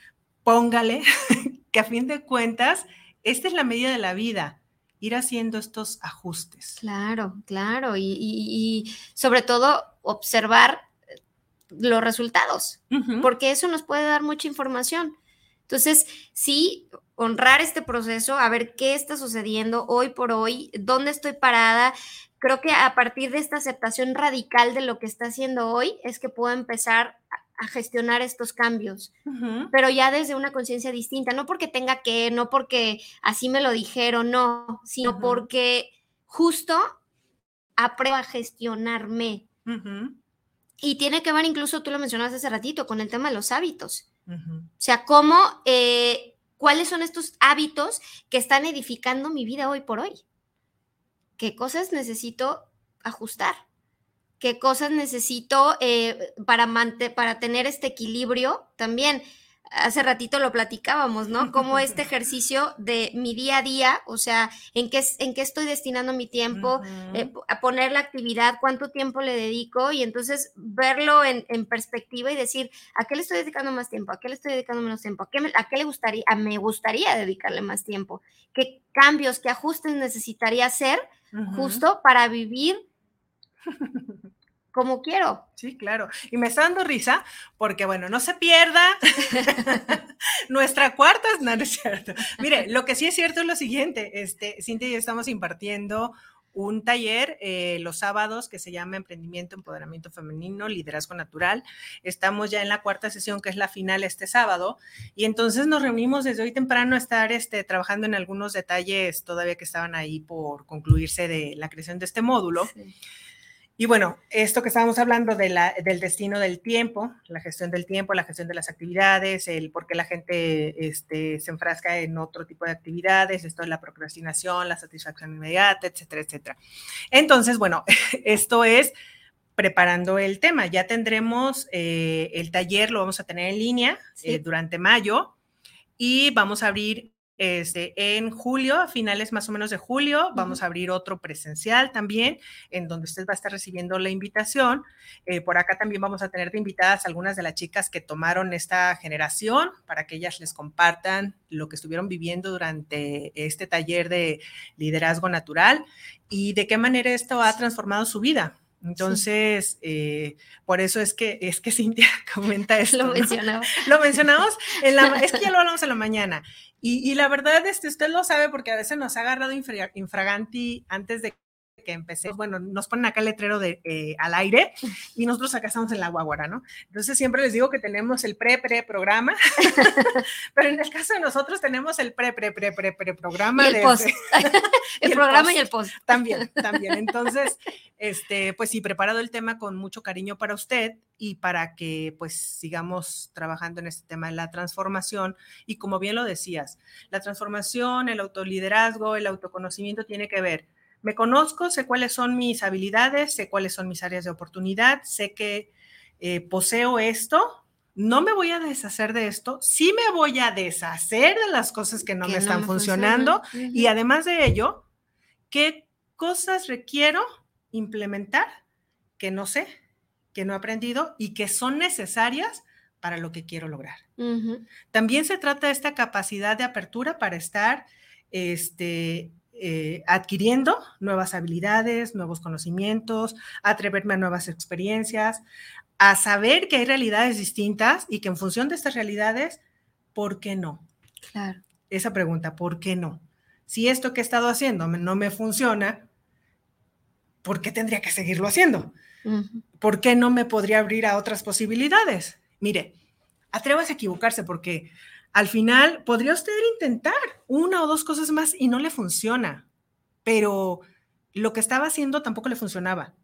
póngale, que a fin de cuentas, esta es la medida de la vida, ir haciendo estos ajustes. Claro, claro, y, sobre todo observar los resultados, porque eso nos puede dar mucha información. Entonces, sí, honrar este proceso, a ver qué está sucediendo hoy por hoy, dónde estoy parada. Creo que a partir de esta aceptación radical de lo que está haciendo hoy es que puedo empezar a gestionar estos cambios, pero ya desde una conciencia distinta, no porque tenga que, no porque así me lo dijeron, no, sino porque justo aprueba a gestionarme. Y tiene que ver, incluso tú lo mencionaste hace ratito, con el tema de los hábitos. O sea, cómo, eh, cuáles son estos hábitos que están edificando mi vida hoy por hoy. ¿Qué cosas necesito ajustar? ¿Qué cosas necesito eh, para, para tener este equilibrio también? Hace ratito lo platicábamos, ¿no? Como este ejercicio de mi día a día, o sea, en qué, en qué estoy destinando mi tiempo, eh, a poner la actividad, cuánto tiempo le dedico y entonces verlo en, perspectiva y decir, ¿a qué le estoy dedicando más tiempo? ¿A qué le estoy dedicando menos tiempo? ¿A qué, a qué le gustaría, a me gustaría dedicarle más tiempo? ¿Qué cambios, qué ajustes necesitaría hacer justo para vivir como quiero. Sí, claro. Y me está dando risa porque, bueno, no se pierda nuestra cuarta, no, es cierto. Mire, lo que sí es cierto es lo siguiente, este, Cintia y yo estamos impartiendo un taller eh, los sábados que se llama Emprendimiento, Empoderamiento Femenino, Liderazgo Natural. Estamos ya en la cuarta sesión, que es la final este sábado, y entonces nos reunimos desde hoy temprano a estar este, trabajando en algunos detalles todavía que estaban ahí por concluirse de la creación de este módulo. Sí. Y bueno, esto que estábamos hablando de la, del destino del tiempo, la gestión del tiempo, la gestión de las actividades, el por qué la gente este, se enfrasca en otro tipo de actividades, esto es la procrastinación, la satisfacción inmediata, etcétera, etcétera. Entonces, bueno, esto es preparando el tema. Ya tendremos eh, el taller, lo vamos a tener en línea eh, durante mayo y vamos a abrir este, en julio, a finales más o menos de julio, vamos a abrir otro presencial también, en donde usted va a estar recibiendo la invitación. Eh, por acá también vamos a tener de invitadas algunas de las chicas que tomaron esta generación para que ellas les compartan lo que estuvieron viviendo durante este taller de liderazgo natural y de qué manera esto ha transformado su vida. Entonces, eh, por eso es que es que Cintia comenta esto. Lo mencionamos. Lo mencionamos, en la, es que ya lo hablamos en la mañana. Y, la verdad, este, usted lo sabe porque a veces nos ha agarrado infraganti antes de que empecé, bueno, nos ponen acá el letrero de, eh, al aire y nosotros acá estamos en la guaguara, ¿no? Entonces siempre les digo que tenemos el pre-pre-programa, pero en el caso de nosotros tenemos el pre-pre-pre-pre-pre-programa. el post. el, programa y el post. También, también. Entonces, este, pues sí, preparado el tema con mucho cariño para usted y para que pues sigamos trabajando en este tema de la transformación. Y como bien lo decías, la transformación, el autoliderazgo, el autoconocimiento tiene que ver me conozco, sé cuáles son mis habilidades, sé cuáles son mis áreas de oportunidad, sé que eh, poseo esto no me voy a deshacer de esto, sí me voy a deshacer de las cosas que no me están funcionando y además de ello, ¿qué cosas requiero implementar que no sé, que no he aprendido y que son necesarias para lo que quiero lograr? También se trata de esta capacidad de apertura para estar este, eh, adquiriendo nuevas habilidades, nuevos conocimientos, atreverme a nuevas experiencias, a saber que hay realidades distintas y que en función de estas realidades, ¿por qué no? Claro. Esa pregunta, ¿por qué no? Si esto que he estado haciendo no me funciona, ¿por qué tendría que seguirlo haciendo? ¿Por qué no me podría abrir a otras posibilidades? Mire, atrévase a equivocarse porque al final podría usted intentar una o dos cosas más y no le funciona, pero lo que estaba haciendo tampoco le funcionaba.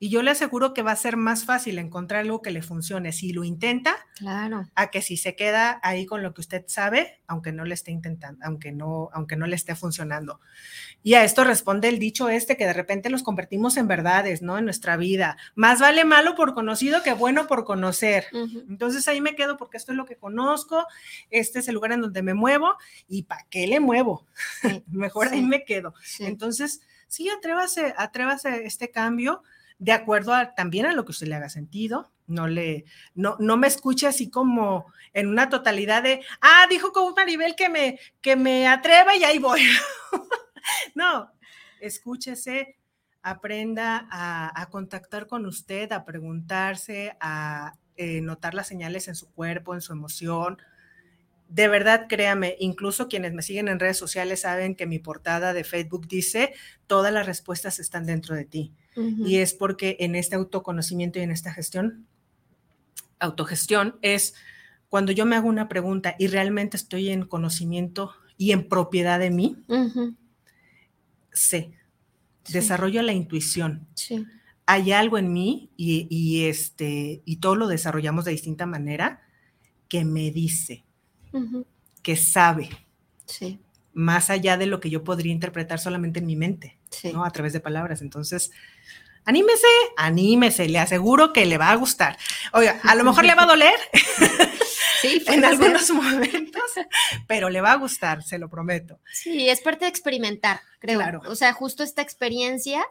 Y yo le aseguro que va a ser más fácil encontrar algo que le funcione si lo intenta, claro. a que si se queda ahí con lo que usted sabe, aunque no le esté intentando, aunque no, aunque no le esté funcionando. Y a esto responde el dicho este que de repente los convertimos en verdades, ¿no? En nuestra vida. Más vale malo por conocido que bueno por conocer. Entonces ahí me quedo porque esto es lo que conozco, este es el lugar en donde me muevo y ¿para qué le muevo? Mejor ahí me quedo. Entonces, sí, atrévase, atrévase este cambio de acuerdo también a lo que usted le haga sentido. No le, no, no me escuche así como en una totalidad de, ah, dijo con Maribel que me, que me atreva y ahí voy. no, escúchese, aprenda a, contactar con usted, a preguntarse, a eh, notar las señales en su cuerpo, en su emoción. De verdad, créame, incluso quienes me siguen en redes sociales saben que mi portada de Facebook dice, todas las respuestas están dentro de ti. Y es porque en este autoconocimiento y en esta gestión, autogestión, es cuando yo me hago una pregunta y realmente estoy en conocimiento y en propiedad de mí, sé, desarrollo la intuición. Hay algo en mí y, este, y todo lo desarrollamos de distinta manera que me dice, que sabe. Más allá de lo que yo podría interpretar solamente en mi mente, ¿no? A través de palabras. Entonces, anímese, anímese, le aseguro que le va a gustar. Oiga, a lo mejor le va a doler. Sí, en algunos momentos, pero le va a gustar, se lo prometo. Sí, es parte de experimentar, creo. Claro. O sea, justo esta experiencia,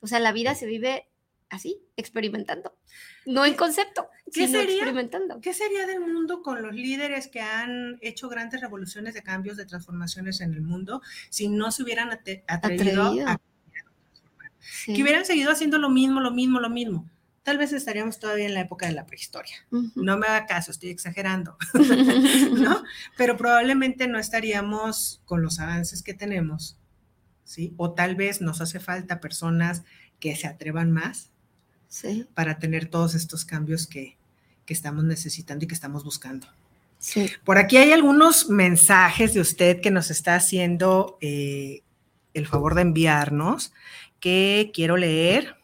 o sea, la vida se vive así, experimentando. No en concepto, ¿Qué sería, experimentando. ¿Qué sería del mundo con los líderes que han hecho grandes revoluciones de cambios, de transformaciones en el mundo, si no se hubieran atrevido, a que hubieran seguido haciendo lo mismo, lo mismo, lo mismo. Tal vez estaríamos todavía en la época de la prehistoria. No me haga caso, estoy exagerando, ¿no? Pero probablemente no estaríamos con los avances que tenemos, ¿sí? O tal vez nos hace falta personas que se atrevan más sí. para tener todos estos cambios que, que estamos necesitando y que estamos buscando. Sí. Por aquí hay algunos mensajes de usted que nos está haciendo eh, el favor de enviarnos que quiero leer.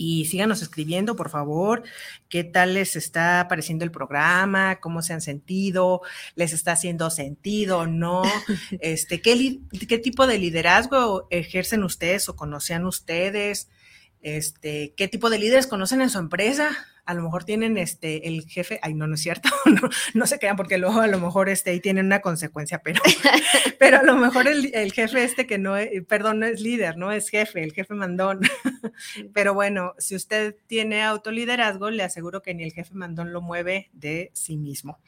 Y síganos escribiendo, por favor, qué tal les está pareciendo el programa, cómo se han sentido, les está haciendo sentido o no, este, ¿qué, qué tipo de liderazgo ejercen ustedes o conocían ustedes, este, qué tipo de líderes conocen en su empresa, a lo mejor tienen este, el jefe, ay, no, no es cierto, no, se crean porque luego a lo mejor este, ahí tienen una consecuencia, pero, pero a lo mejor el, jefe este que no es, perdón, no es líder, no es jefe, el jefe mandón. Pero bueno, si usted tiene autoliderazgo, le aseguro que ni el jefe mandón lo mueve de sí mismo.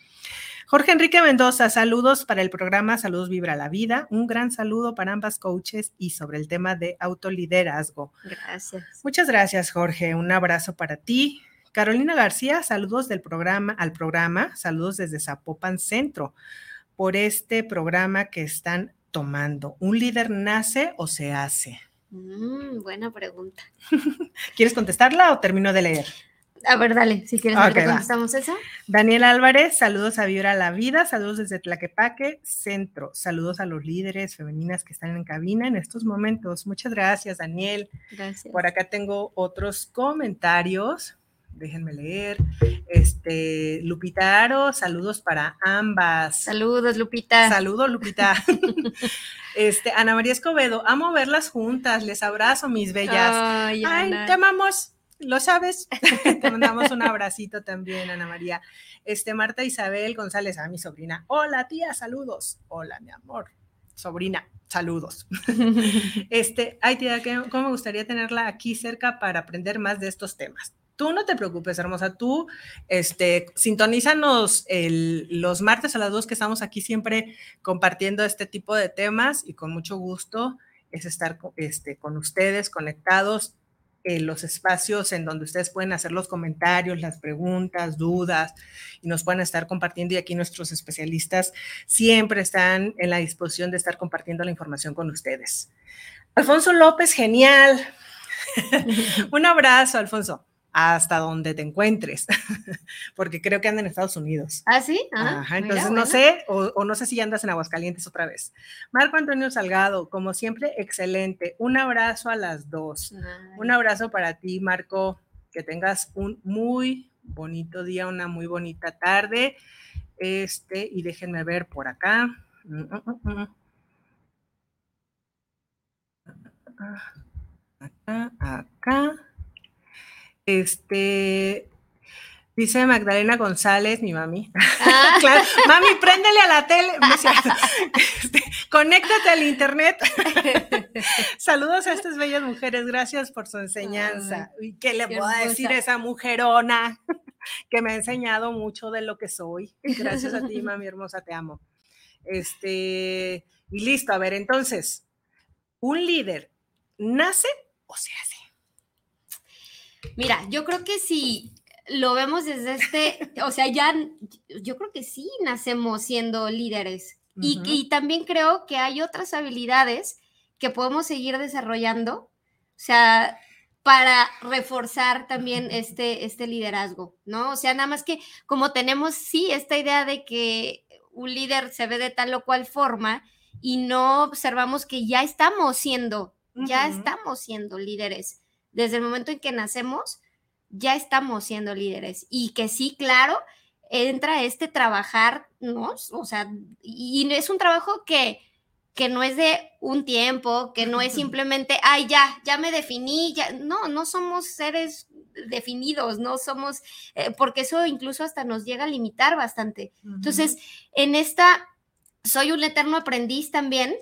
Jorge Enrique Mendoza, saludos para el programa Saludos Vibra la Vida. Un gran saludo para ambas coaches y sobre el tema de autoliderazgo. Gracias. Muchas gracias, Jorge. Un abrazo para ti. Carolina García, saludos del programa al programa, saludos desde Zapopan Centro por este programa que están tomando. ¿Un líder nace o se hace? Mm, buena pregunta. ¿Quieres contestarla o termino de leer? A ver, dale, si quieres, okay, contestamos esa. Daniel Álvarez, saludos a Vibra la Vida, saludos desde Tlaquepaque, Centro, saludos a los líderes femeninas que están en cabina en estos momentos. Muchas gracias, Daniel. Gracias. Por acá tengo otros comentarios déjenme leer. Este, Lupita Aro, saludos para ambas. Saludos, Lupita. Saludos, Lupita. este, Ana María Escobedo, amo verlas juntas, les abrazo, mis bellas. Ay, te amamos. lo sabes. Te mandamos un abracito también, Ana María. Este, Marta Isabel González, a mi sobrina. Hola, tía, saludos. Hola, mi amor. Sobrina, saludos. Este, ay, tía, ¿cómo me gustaría tenerla aquí cerca para aprender más de estos temas? Tú no te preocupes, hermosa, tú este, sintonízanos los martes a las dos que estamos aquí siempre compartiendo este tipo de temas y con mucho gusto es estar este, con ustedes conectados en los espacios en donde ustedes pueden hacer los comentarios, las preguntas, dudas y nos pueden estar compartiendo y aquí nuestros especialistas siempre están en la disposición de estar compartiendo la información con ustedes. Alfonso López, genial. Un abrazo, Alfonso hasta donde te encuentres, porque creo que andan en Estados Unidos. ¿Ah, sí? Ah, Ajá, entonces no sé, o, no sé si ya andas en Aguascalientes otra vez. Marco Antonio Salgado, como siempre, excelente. Un abrazo a las dos. Un abrazo para ti, Marco, que tengas un muy bonito día, una muy bonita tarde. Este, y déjenme ver por acá. Mm, mm, mm, acá, acá. Este, dice Magdalena González, mi mami. Ah. claro, mami, préndele a la tele. Este, conéctate al internet. Saludos a estas bellas mujeres, gracias por su enseñanza. ¿Y qué le puedo decir a esa mujerona que me ha enseñado mucho de lo que soy? Gracias a ti, mami hermosa, te amo. Este, y listo, a ver, entonces, un líder nace o se hace. Mira, yo creo que si lo vemos desde este, o sea, ya, yo creo que sí nacemos siendo líderes. y, también creo que hay otras habilidades que podemos seguir desarrollando, o sea, para reforzar también este, este liderazgo, ¿no? O sea, nada más que como tenemos, sí, esta idea de que un líder se ve de tal o cual forma y no observamos que ya estamos siendo, ya estamos siendo líderes desde el momento en que nacemos, ya estamos siendo líderes y que sí, claro, entra este trabajar, ¿no? O sea, y es un trabajo que, que no es de un tiempo, que no es simplemente, ay, ya, ya me definí, ya, no, no somos seres definidos, no somos, eh, porque eso incluso hasta nos llega a limitar bastante. Entonces, en esta, soy un eterno aprendiz también,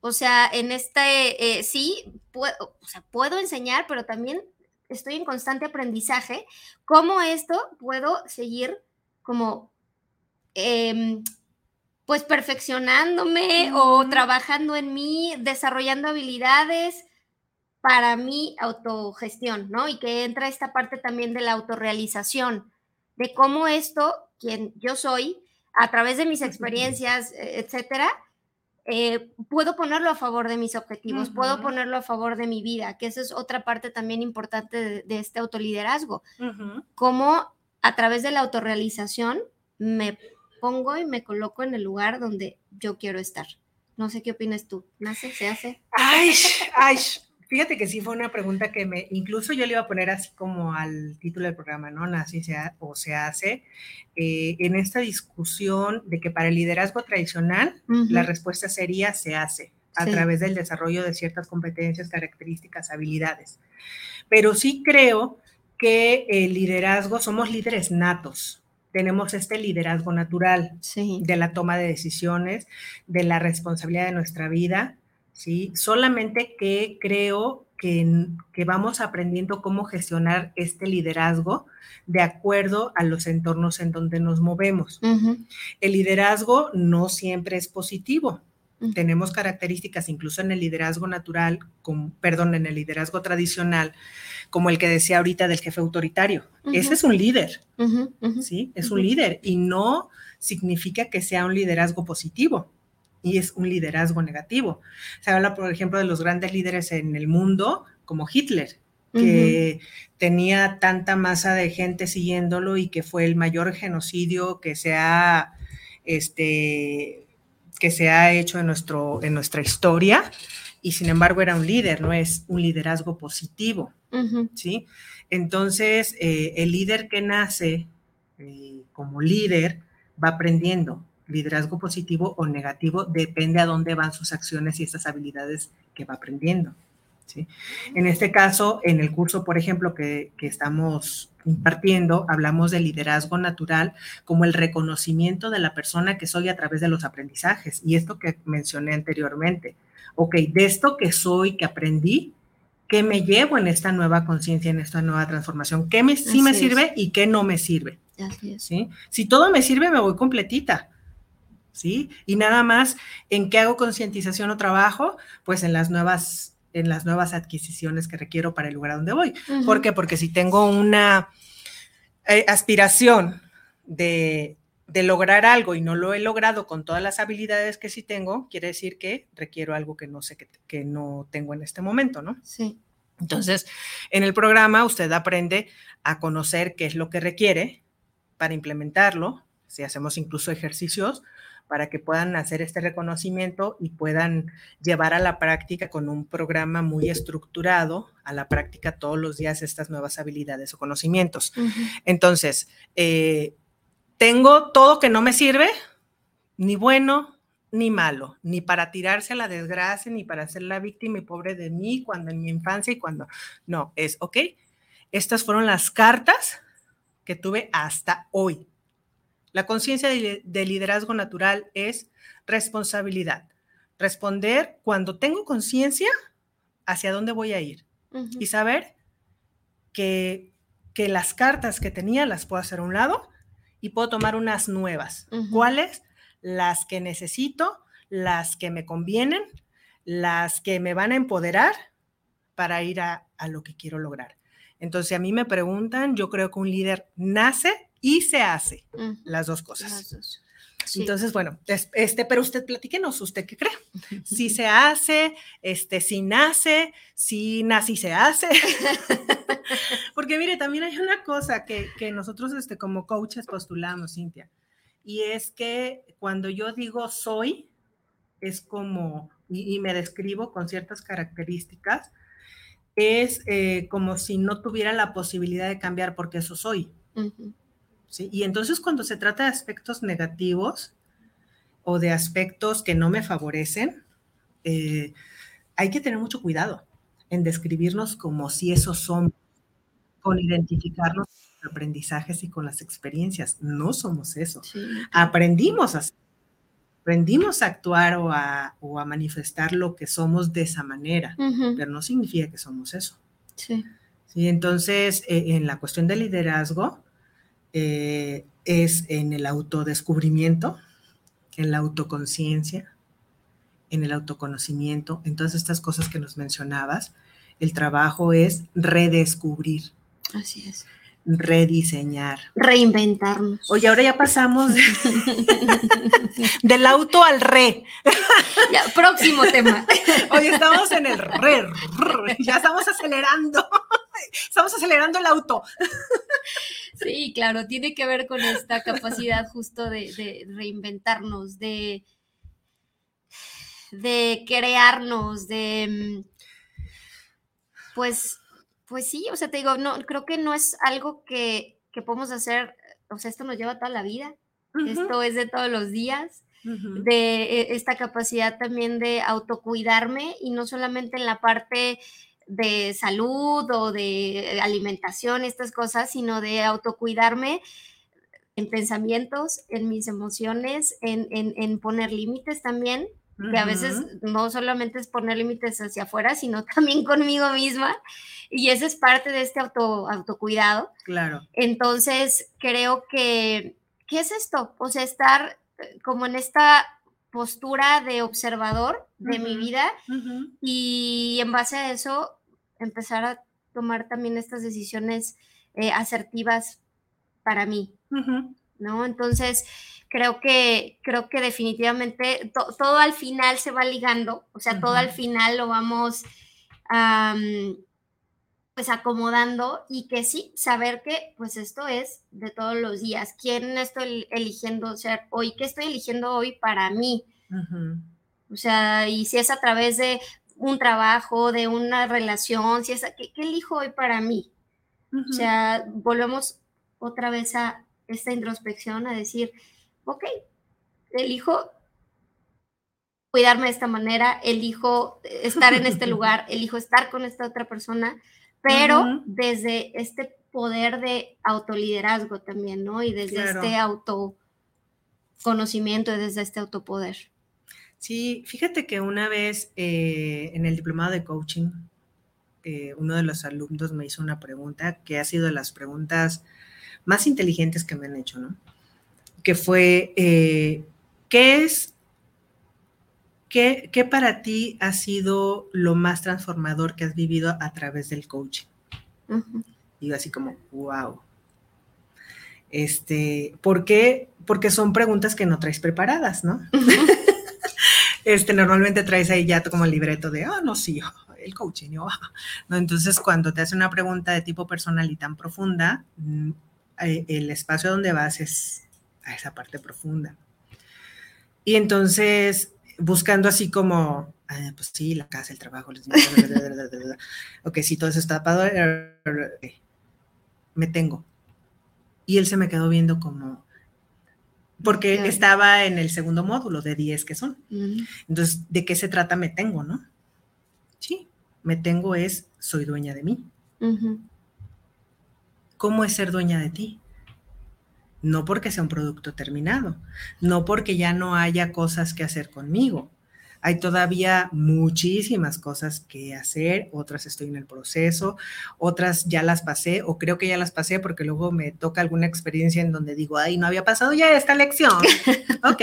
o sea, en este, eh, sí, puedo, o sea, puedo enseñar, pero también estoy en constante aprendizaje. ¿Cómo esto puedo seguir como, em, pues, perfeccionándome o trabajando en mí, desarrollando habilidades para mi autogestión, ¿no? Y que entra esta parte también de la autorrealización, de cómo esto, quien yo soy, a través de mis experiencias, e, etcétera, eh, puedo ponerlo a favor de mis objetivos, puedo ponerlo a favor de mi vida, que esa es otra parte también importante de, este autoliderazgo. Cómo a través de la autorrealización me pongo y me coloco en el lugar donde yo quiero estar. No sé qué opinas tú. ¿Nace? ¿Se hace? Ay, ay, Fíjate que sí fue una pregunta que me, incluso yo le iba a poner así como al título del programa, ¿no? Nace o se hace. Eh, en esta discusión de que para el liderazgo tradicional la respuesta sería se hace a través del desarrollo de ciertas competencias, características, habilidades. Pero sí creo que el liderazgo, somos líderes natos, tenemos este liderazgo natural de la toma de decisiones, de la responsabilidad de nuestra vida, ¿sí? Solamente que creo que, que, vamos aprendiendo cómo gestionar este liderazgo de acuerdo a los entornos en donde nos movemos. El liderazgo no siempre es positivo. Tenemos características, incluso en el liderazgo natural, perdón, en el liderazgo tradicional, como el que decía ahorita del jefe autoritario. Ese es un líder, ¿sí? Es un líder y no significa que sea un liderazgo positivo y es un liderazgo negativo. Se habla, por ejemplo, de los grandes líderes en el mundo, como Hitler, que tenía tanta masa de gente siguiéndolo y que fue el mayor genocidio que se ha, este, que se ha hecho en, nuestro, en nuestra historia, y sin embargo era un líder, no es un liderazgo positivo, ¿sí? Entonces, eh, el líder que nace eh, como líder va aprendiendo, liderazgo positivo o negativo, depende a dónde van sus acciones y estas habilidades que va aprendiendo. ¿sí? En este caso, en el curso, por ejemplo, que, que estamos impartiendo, hablamos de liderazgo natural como el reconocimiento de la persona que soy a través de los aprendizajes. Y esto que mencioné anteriormente, ok, de esto que soy, que aprendí, ¿qué me llevo en esta nueva conciencia, en esta nueva transformación? ¿Qué me, sí me sirve y qué no me sirve? Así es. ¿sí? Si todo me sirve, me voy completita. ¿Sí? Y nada más, ¿en qué hago concientización o trabajo? Pues en las nuevas en las nuevas adquisiciones que requiero para el lugar donde voy. ¿Por qué? Porque si tengo una eh, aspiración de, lograr algo y no lo he logrado con todas las habilidades que sí tengo, quiere decir que requiero algo que no sé que, que no tengo en este momento, ¿no? Sí. Entonces, en el programa usted aprende a conocer qué es lo que requiere para implementarlo, si hacemos incluso ejercicios, para que puedan hacer este reconocimiento y puedan llevar a la práctica con un programa muy estructurado, a la práctica todos los días estas nuevas habilidades o conocimientos. Entonces, eh, tengo todo que no me sirve, ni bueno ni malo, ni para tirarse a la desgracia, ni para ser la víctima y pobre de mí cuando en mi infancia y cuando... No, es, ok, estas fueron las cartas que tuve hasta hoy la conciencia de liderazgo natural es responsabilidad. Responder cuando tengo conciencia hacia dónde voy a ir y saber que, que, las cartas que tenía las puedo hacer a un lado y puedo tomar unas nuevas. ¿Cuáles? Las que necesito, las que me convienen, las que me van a empoderar para ir a, a lo que quiero lograr. Entonces, a mí me preguntan, yo creo que un líder nace y se hace las dos cosas. Entonces, bueno, este, pero usted platíquenos, ¿usted qué cree? Si se hace, este, si nace, si nace y se hace. Porque mire, también hay una cosa que, nosotros este, como coaches postulamos, Cintia, y es que cuando yo digo soy, es como, y, me describo con ciertas características, es eh, como si no tuviera la posibilidad de cambiar porque eso soy. Y entonces cuando se trata de aspectos negativos o de aspectos que no me favorecen, eh, hay que tener mucho cuidado en describirnos como si esos son, con identificarnos con los aprendizajes y con las experiencias. No somos eso. Aprendimos a aprendimos a actuar o a, manifestar lo que somos de esa manera, pero no significa que somos eso. Sí. Entonces, eh, en la cuestión del liderazgo, eh, es en el autodescubrimiento, en la autoconciencia, en el autoconocimiento, en todas estas cosas que nos mencionabas. El trabajo es redescubrir. Así es. Rediseñar. Reinventarnos. Oye, ahora ya pasamos del auto al re. próximo tema. Hoy estamos en el re, ya estamos acelerando. Estamos acelerando el auto. Sí, claro, tiene que ver con esta capacidad justo de, reinventarnos, de, de crearnos, de pues, pues sí, o sea, te digo, no, creo que no es algo que, podemos hacer, o sea, esto nos lleva toda la vida, esto es de todos los días, de e, esta capacidad también de autocuidarme y no solamente en la parte de salud o de alimentación, estas cosas, sino de autocuidarme en pensamientos, en mis emociones, en, poner límites también, que a veces no solamente es poner límites hacia afuera, sino también conmigo misma. Y eso es parte de este auto, autocuidado. Claro. Entonces, creo que, ¿qué es esto? O sea, estar eh, como en esta postura de observador de mi vida y en base a eso empezar a tomar también estas decisiones eh, asertivas para mí, ¿no? Entonces, creo que, creo que definitivamente todo al final se va ligando, o sea, todo al final lo vamos pues acomodando y que sí, saber que pues esto es de todos los días, quién estoy eligiendo ser hoy, qué estoy eligiendo hoy para mí. O sea, y si es a través de un trabajo, de una relación, si es, ¿qué, elijo hoy para mí? O sea, volvemos otra vez a esta introspección, a decir, ok, elijo cuidarme de esta manera, elijo estar en este lugar, elijo estar con esta otra persona, pero desde este poder de autoliderazgo también, ¿no? Y desde este autoconocimiento, desde este autopoder. Sí, fíjate que una vez eh, en el diplomado de coaching, eh, uno de los alumnos me hizo una pregunta que ha sido de las preguntas más inteligentes que me han hecho, ¿no? Que fue, eh, ¿qué es, qué, qué, para ti ha sido lo más transformador que has vivido a través del coaching? Y yo así como, wow. Este, ¿por qué? Porque son preguntas que no traes preparadas, ¿no? Este, normalmente traes ahí ya como el libreto de, ah, no, sí, el coaching, ah". ¿no? Entonces, cuando te hace una pregunta de tipo personal y tan profunda, mm, eh, el espacio donde vas es a esa parte profunda. Y entonces, buscando así como, ah, pues sí, la casa, el trabajo, los ok, sí, todo eso está tapado, me tengo. Y él se me quedó viendo como, porque estaba en el segundo módulo de 10 que son. Entonces, ¿de qué se trata me tengo, no? Sí, me tengo es, soy dueña de mí. ¿Cómo es ser dueña de ti? No porque sea un producto terminado, no porque ya no haya cosas que hacer conmigo, hay todavía muchísimas cosas que hacer, otras estoy en el proceso, otras ya las pasé o creo que ya las pasé porque luego me toca alguna experiencia en donde digo, ay, no había pasado ya esta lección. ok,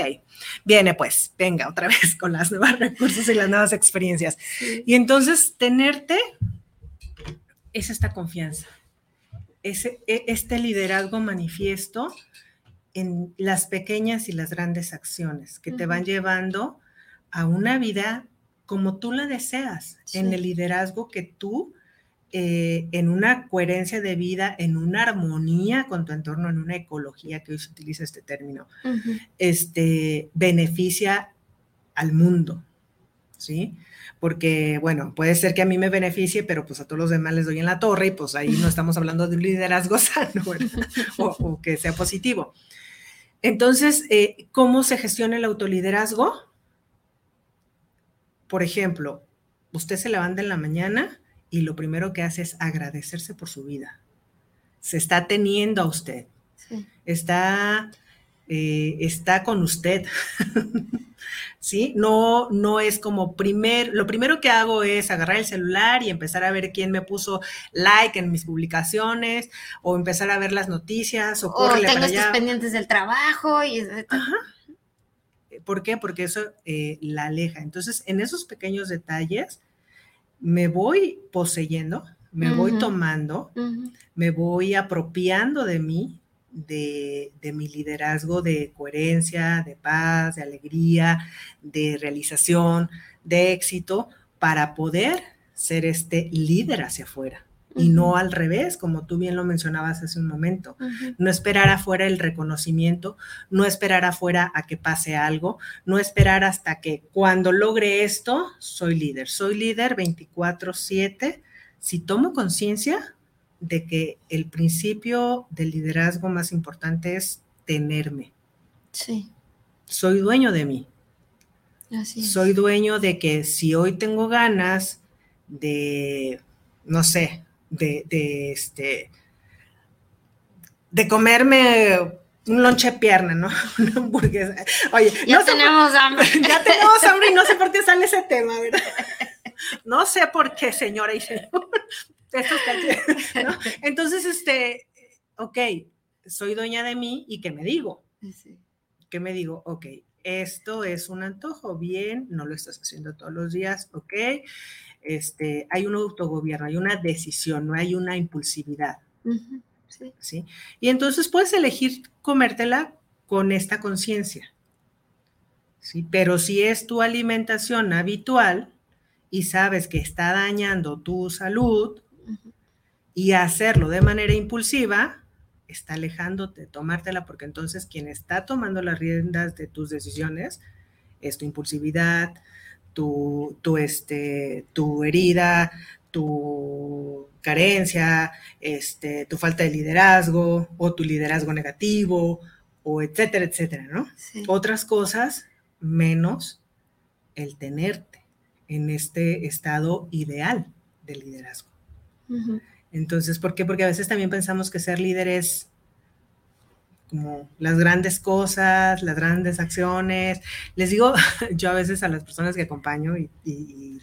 viene pues, venga otra vez con las nuevos recursos y las nuevas experiencias. Y entonces tenerte es esta confianza, ese, e, este liderazgo manifiesto en las pequeñas y las grandes acciones que te van llevando a una vida como tú la deseas, en el liderazgo que tú, eh, en una coherencia de vida, en una armonía con tu entorno, en una ecología, que hoy se utiliza este término, este, beneficia al mundo, ¿sí? Porque, bueno, puede ser que a mí me beneficie, pero pues a todos los demás les doy en la torre y pues ahí no estamos hablando de un liderazgo sano, o, o, que sea positivo. Entonces, eh, ¿cómo se gestiona el autoliderazgo? Por ejemplo, usted se levanta en la mañana y lo primero que hace es agradecerse por su vida. Se está teniendo a usted. Está, eh, está con usted. ¿Sí? No, no es como primer, lo primero que hago es agarrar el celular y empezar a ver quién me puso like en mis publicaciones o empezar a ver las noticias o, o tengo estos pendientes del trabajo y Ajá. ¿Por qué? Porque eso eh, la aleja. Entonces, en esos pequeños detalles, me voy poseyendo, me voy tomando, me voy apropiando de mí, de, de, mi liderazgo de coherencia, de paz, de alegría, de realización, de éxito, para poder ser este líder hacia afuera y no al revés, como tú bien lo mencionabas hace un momento. No esperar afuera el reconocimiento, no esperar afuera a que pase algo, no esperar hasta que cuando logre esto, soy líder. Soy líder 24/7. Si tomo conciencia de que el principio del liderazgo más importante es tenerme. Sí. Soy dueño de mí. Así Soy dueño de que si hoy tengo ganas de, no sé, de, este, de comerme un lonche pierna, ¿no? Una hamburguesa. Oye, ya tenemos hambre. Ya tenemos hambre y no sé por qué sale ese tema, ¿verdad? No sé por qué, señora y señor. ¿no? Entonces, este, ok, soy dueña de mí y ¿qué me digo? ¿Qué me digo? Ok, esto es un antojo, bien, no lo estás haciendo todos los días, ok, este, hay un autogobierno, hay una decisión, no hay una impulsividad. sí. Y entonces puedes elegir comértela con esta conciencia. ¿sí? Pero si es tu alimentación habitual y sabes que está dañando tu salud y hacerlo de manera impulsiva, está alejándote de tomártela porque entonces quien está tomando las riendas de tus decisiones es tu impulsividad, tu, este, tu herida, tu carencia, este, tu falta de liderazgo o tu liderazgo negativo o etcétera, etcétera, ¿no? Otras cosas menos el tenerte en este estado ideal de liderazgo. Entonces, ¿por qué? Porque a veces también pensamos que ser líder es como las grandes cosas, las grandes acciones. Les digo yo a veces a las personas que acompaño y,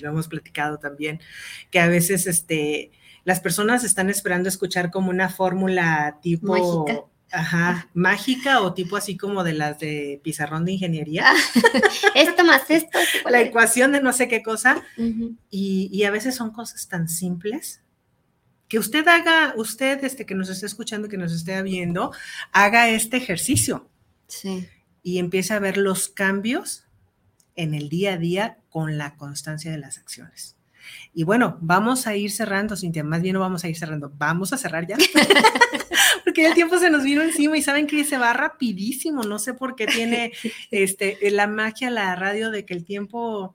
lo hemos platicado también, que a veces este, las personas están esperando escuchar como una fórmula tipo... Mágica. Ajá, mágica o tipo así como de las de pizarrón de ingeniería. esto más esto. La ecuación de no sé qué cosa. y, y a veces son cosas tan simples que usted haga, usted este, que nos esté escuchando, que nos esté viendo, haga este ejercicio. Sí. Y empiece a ver los cambios en el día a día con la constancia de las acciones. Y bueno, vamos a ir cerrando, Cintia, más bien no vamos a ir cerrando, vamos a cerrar ya. Porque el tiempo se nos vino encima y saben que se va rapidísimo, no sé por qué tiene este, la magia, la radio de que el tiempo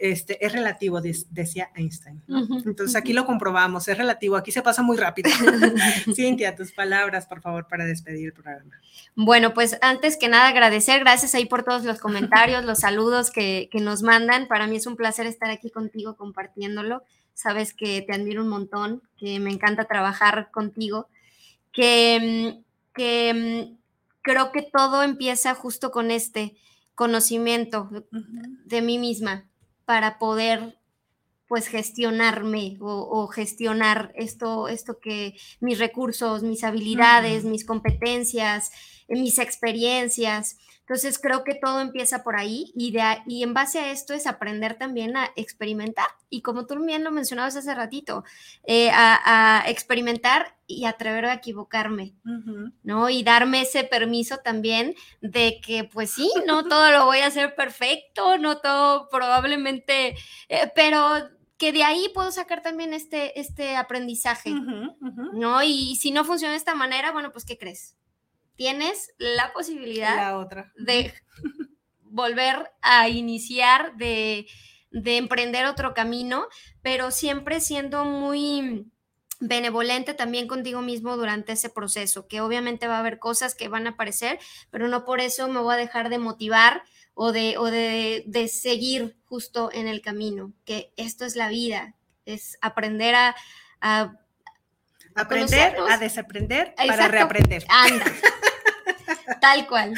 este, es relativo, decía Einstein. Entonces aquí lo comprobamos, es relativo, aquí se pasa muy rápido. Cintia, tus palabras, por favor, para despedir el programa. Bueno, pues antes que nada agradecer, gracias ahí por todos los comentarios, los saludos que, que nos mandan. Para mí es un placer estar aquí contigo compartiéndolo. Sabes que te admiro un montón, que me encanta trabajar contigo, que, que creo que todo empieza justo con este conocimiento de mí misma, para poder pues gestionarme o, gestionar esto, esto que mis recursos, mis habilidades, mis competencias, mis experiencias. Entonces creo que todo empieza por ahí y, de, y en base a esto es aprender también a experimentar. Y como tú bien lo mencionabas hace ratito, eh, a, experimentar y atrever a equivocarme, ¿no? Y darme ese permiso también de que, pues sí, no todo lo voy a hacer perfecto, no todo probablemente, eh, pero que de ahí puedo sacar también este, este aprendizaje, ¿no? Y si no funciona de esta manera, bueno, pues, ¿qué crees? Tienes la posibilidad de volver a iniciar, de, de emprender otro camino, pero siempre siendo muy benevolente también contigo mismo durante ese proceso, que obviamente va a haber cosas que van a aparecer, pero no por eso me voy a dejar de motivar o de, o de, de seguir justo en el camino, que esto es la vida, es aprender a... a aprender, a desaprender para reaprender. Anda. Tal cual.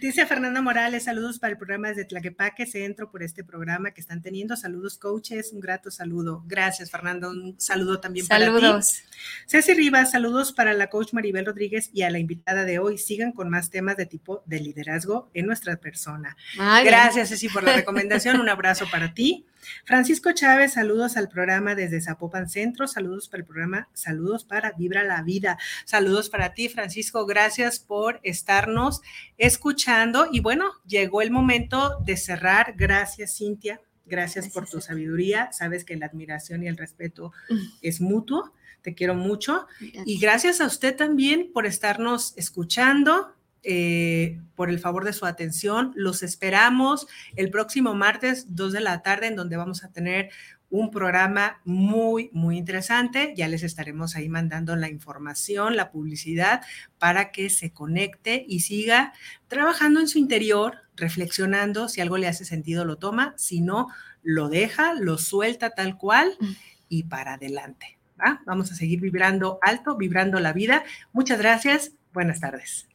Dice Fernanda Morales, saludos para el programa desde Tlaquepaque, centro por este programa que están teniendo. Saludos, coaches, un grato saludo. Gracias, Fernando, un saludo también para ti. Saludos. Ceci Rivas, saludos para la coach Maribel Rodríguez y a la invitada de hoy. Sigan con más temas de tipo de liderazgo en nuestra persona. Gracias, Ceci, por la recomendación. un abrazo para ti. Francisco Chávez, saludos al programa desde Zapopan Centro, saludos para el programa, saludos para Vibra la Vida, saludos para ti, Francisco, gracias por estarnos escuchando. Y bueno, llegó el momento de cerrar, gracias Cintia, gracias, por tu sabiduría, sabes que la admiración y el respeto es mutuo, te quiero mucho. Y gracias a usted también por estarnos escuchando, eh, por el favor de su atención. Los esperamos el próximo martes, 2 de la tarde, en donde vamos a tener un programa muy, muy interesante. Ya les estaremos ahí mandando la información, la publicidad, para que se conecte y siga trabajando en su interior, reflexionando. Si algo le hace sentido, lo toma. Si no, lo deja, lo suelta tal cual mm. y para adelante. Vamos a seguir vibrando alto, vibrando la vida. Muchas gracias. Buenas tardes.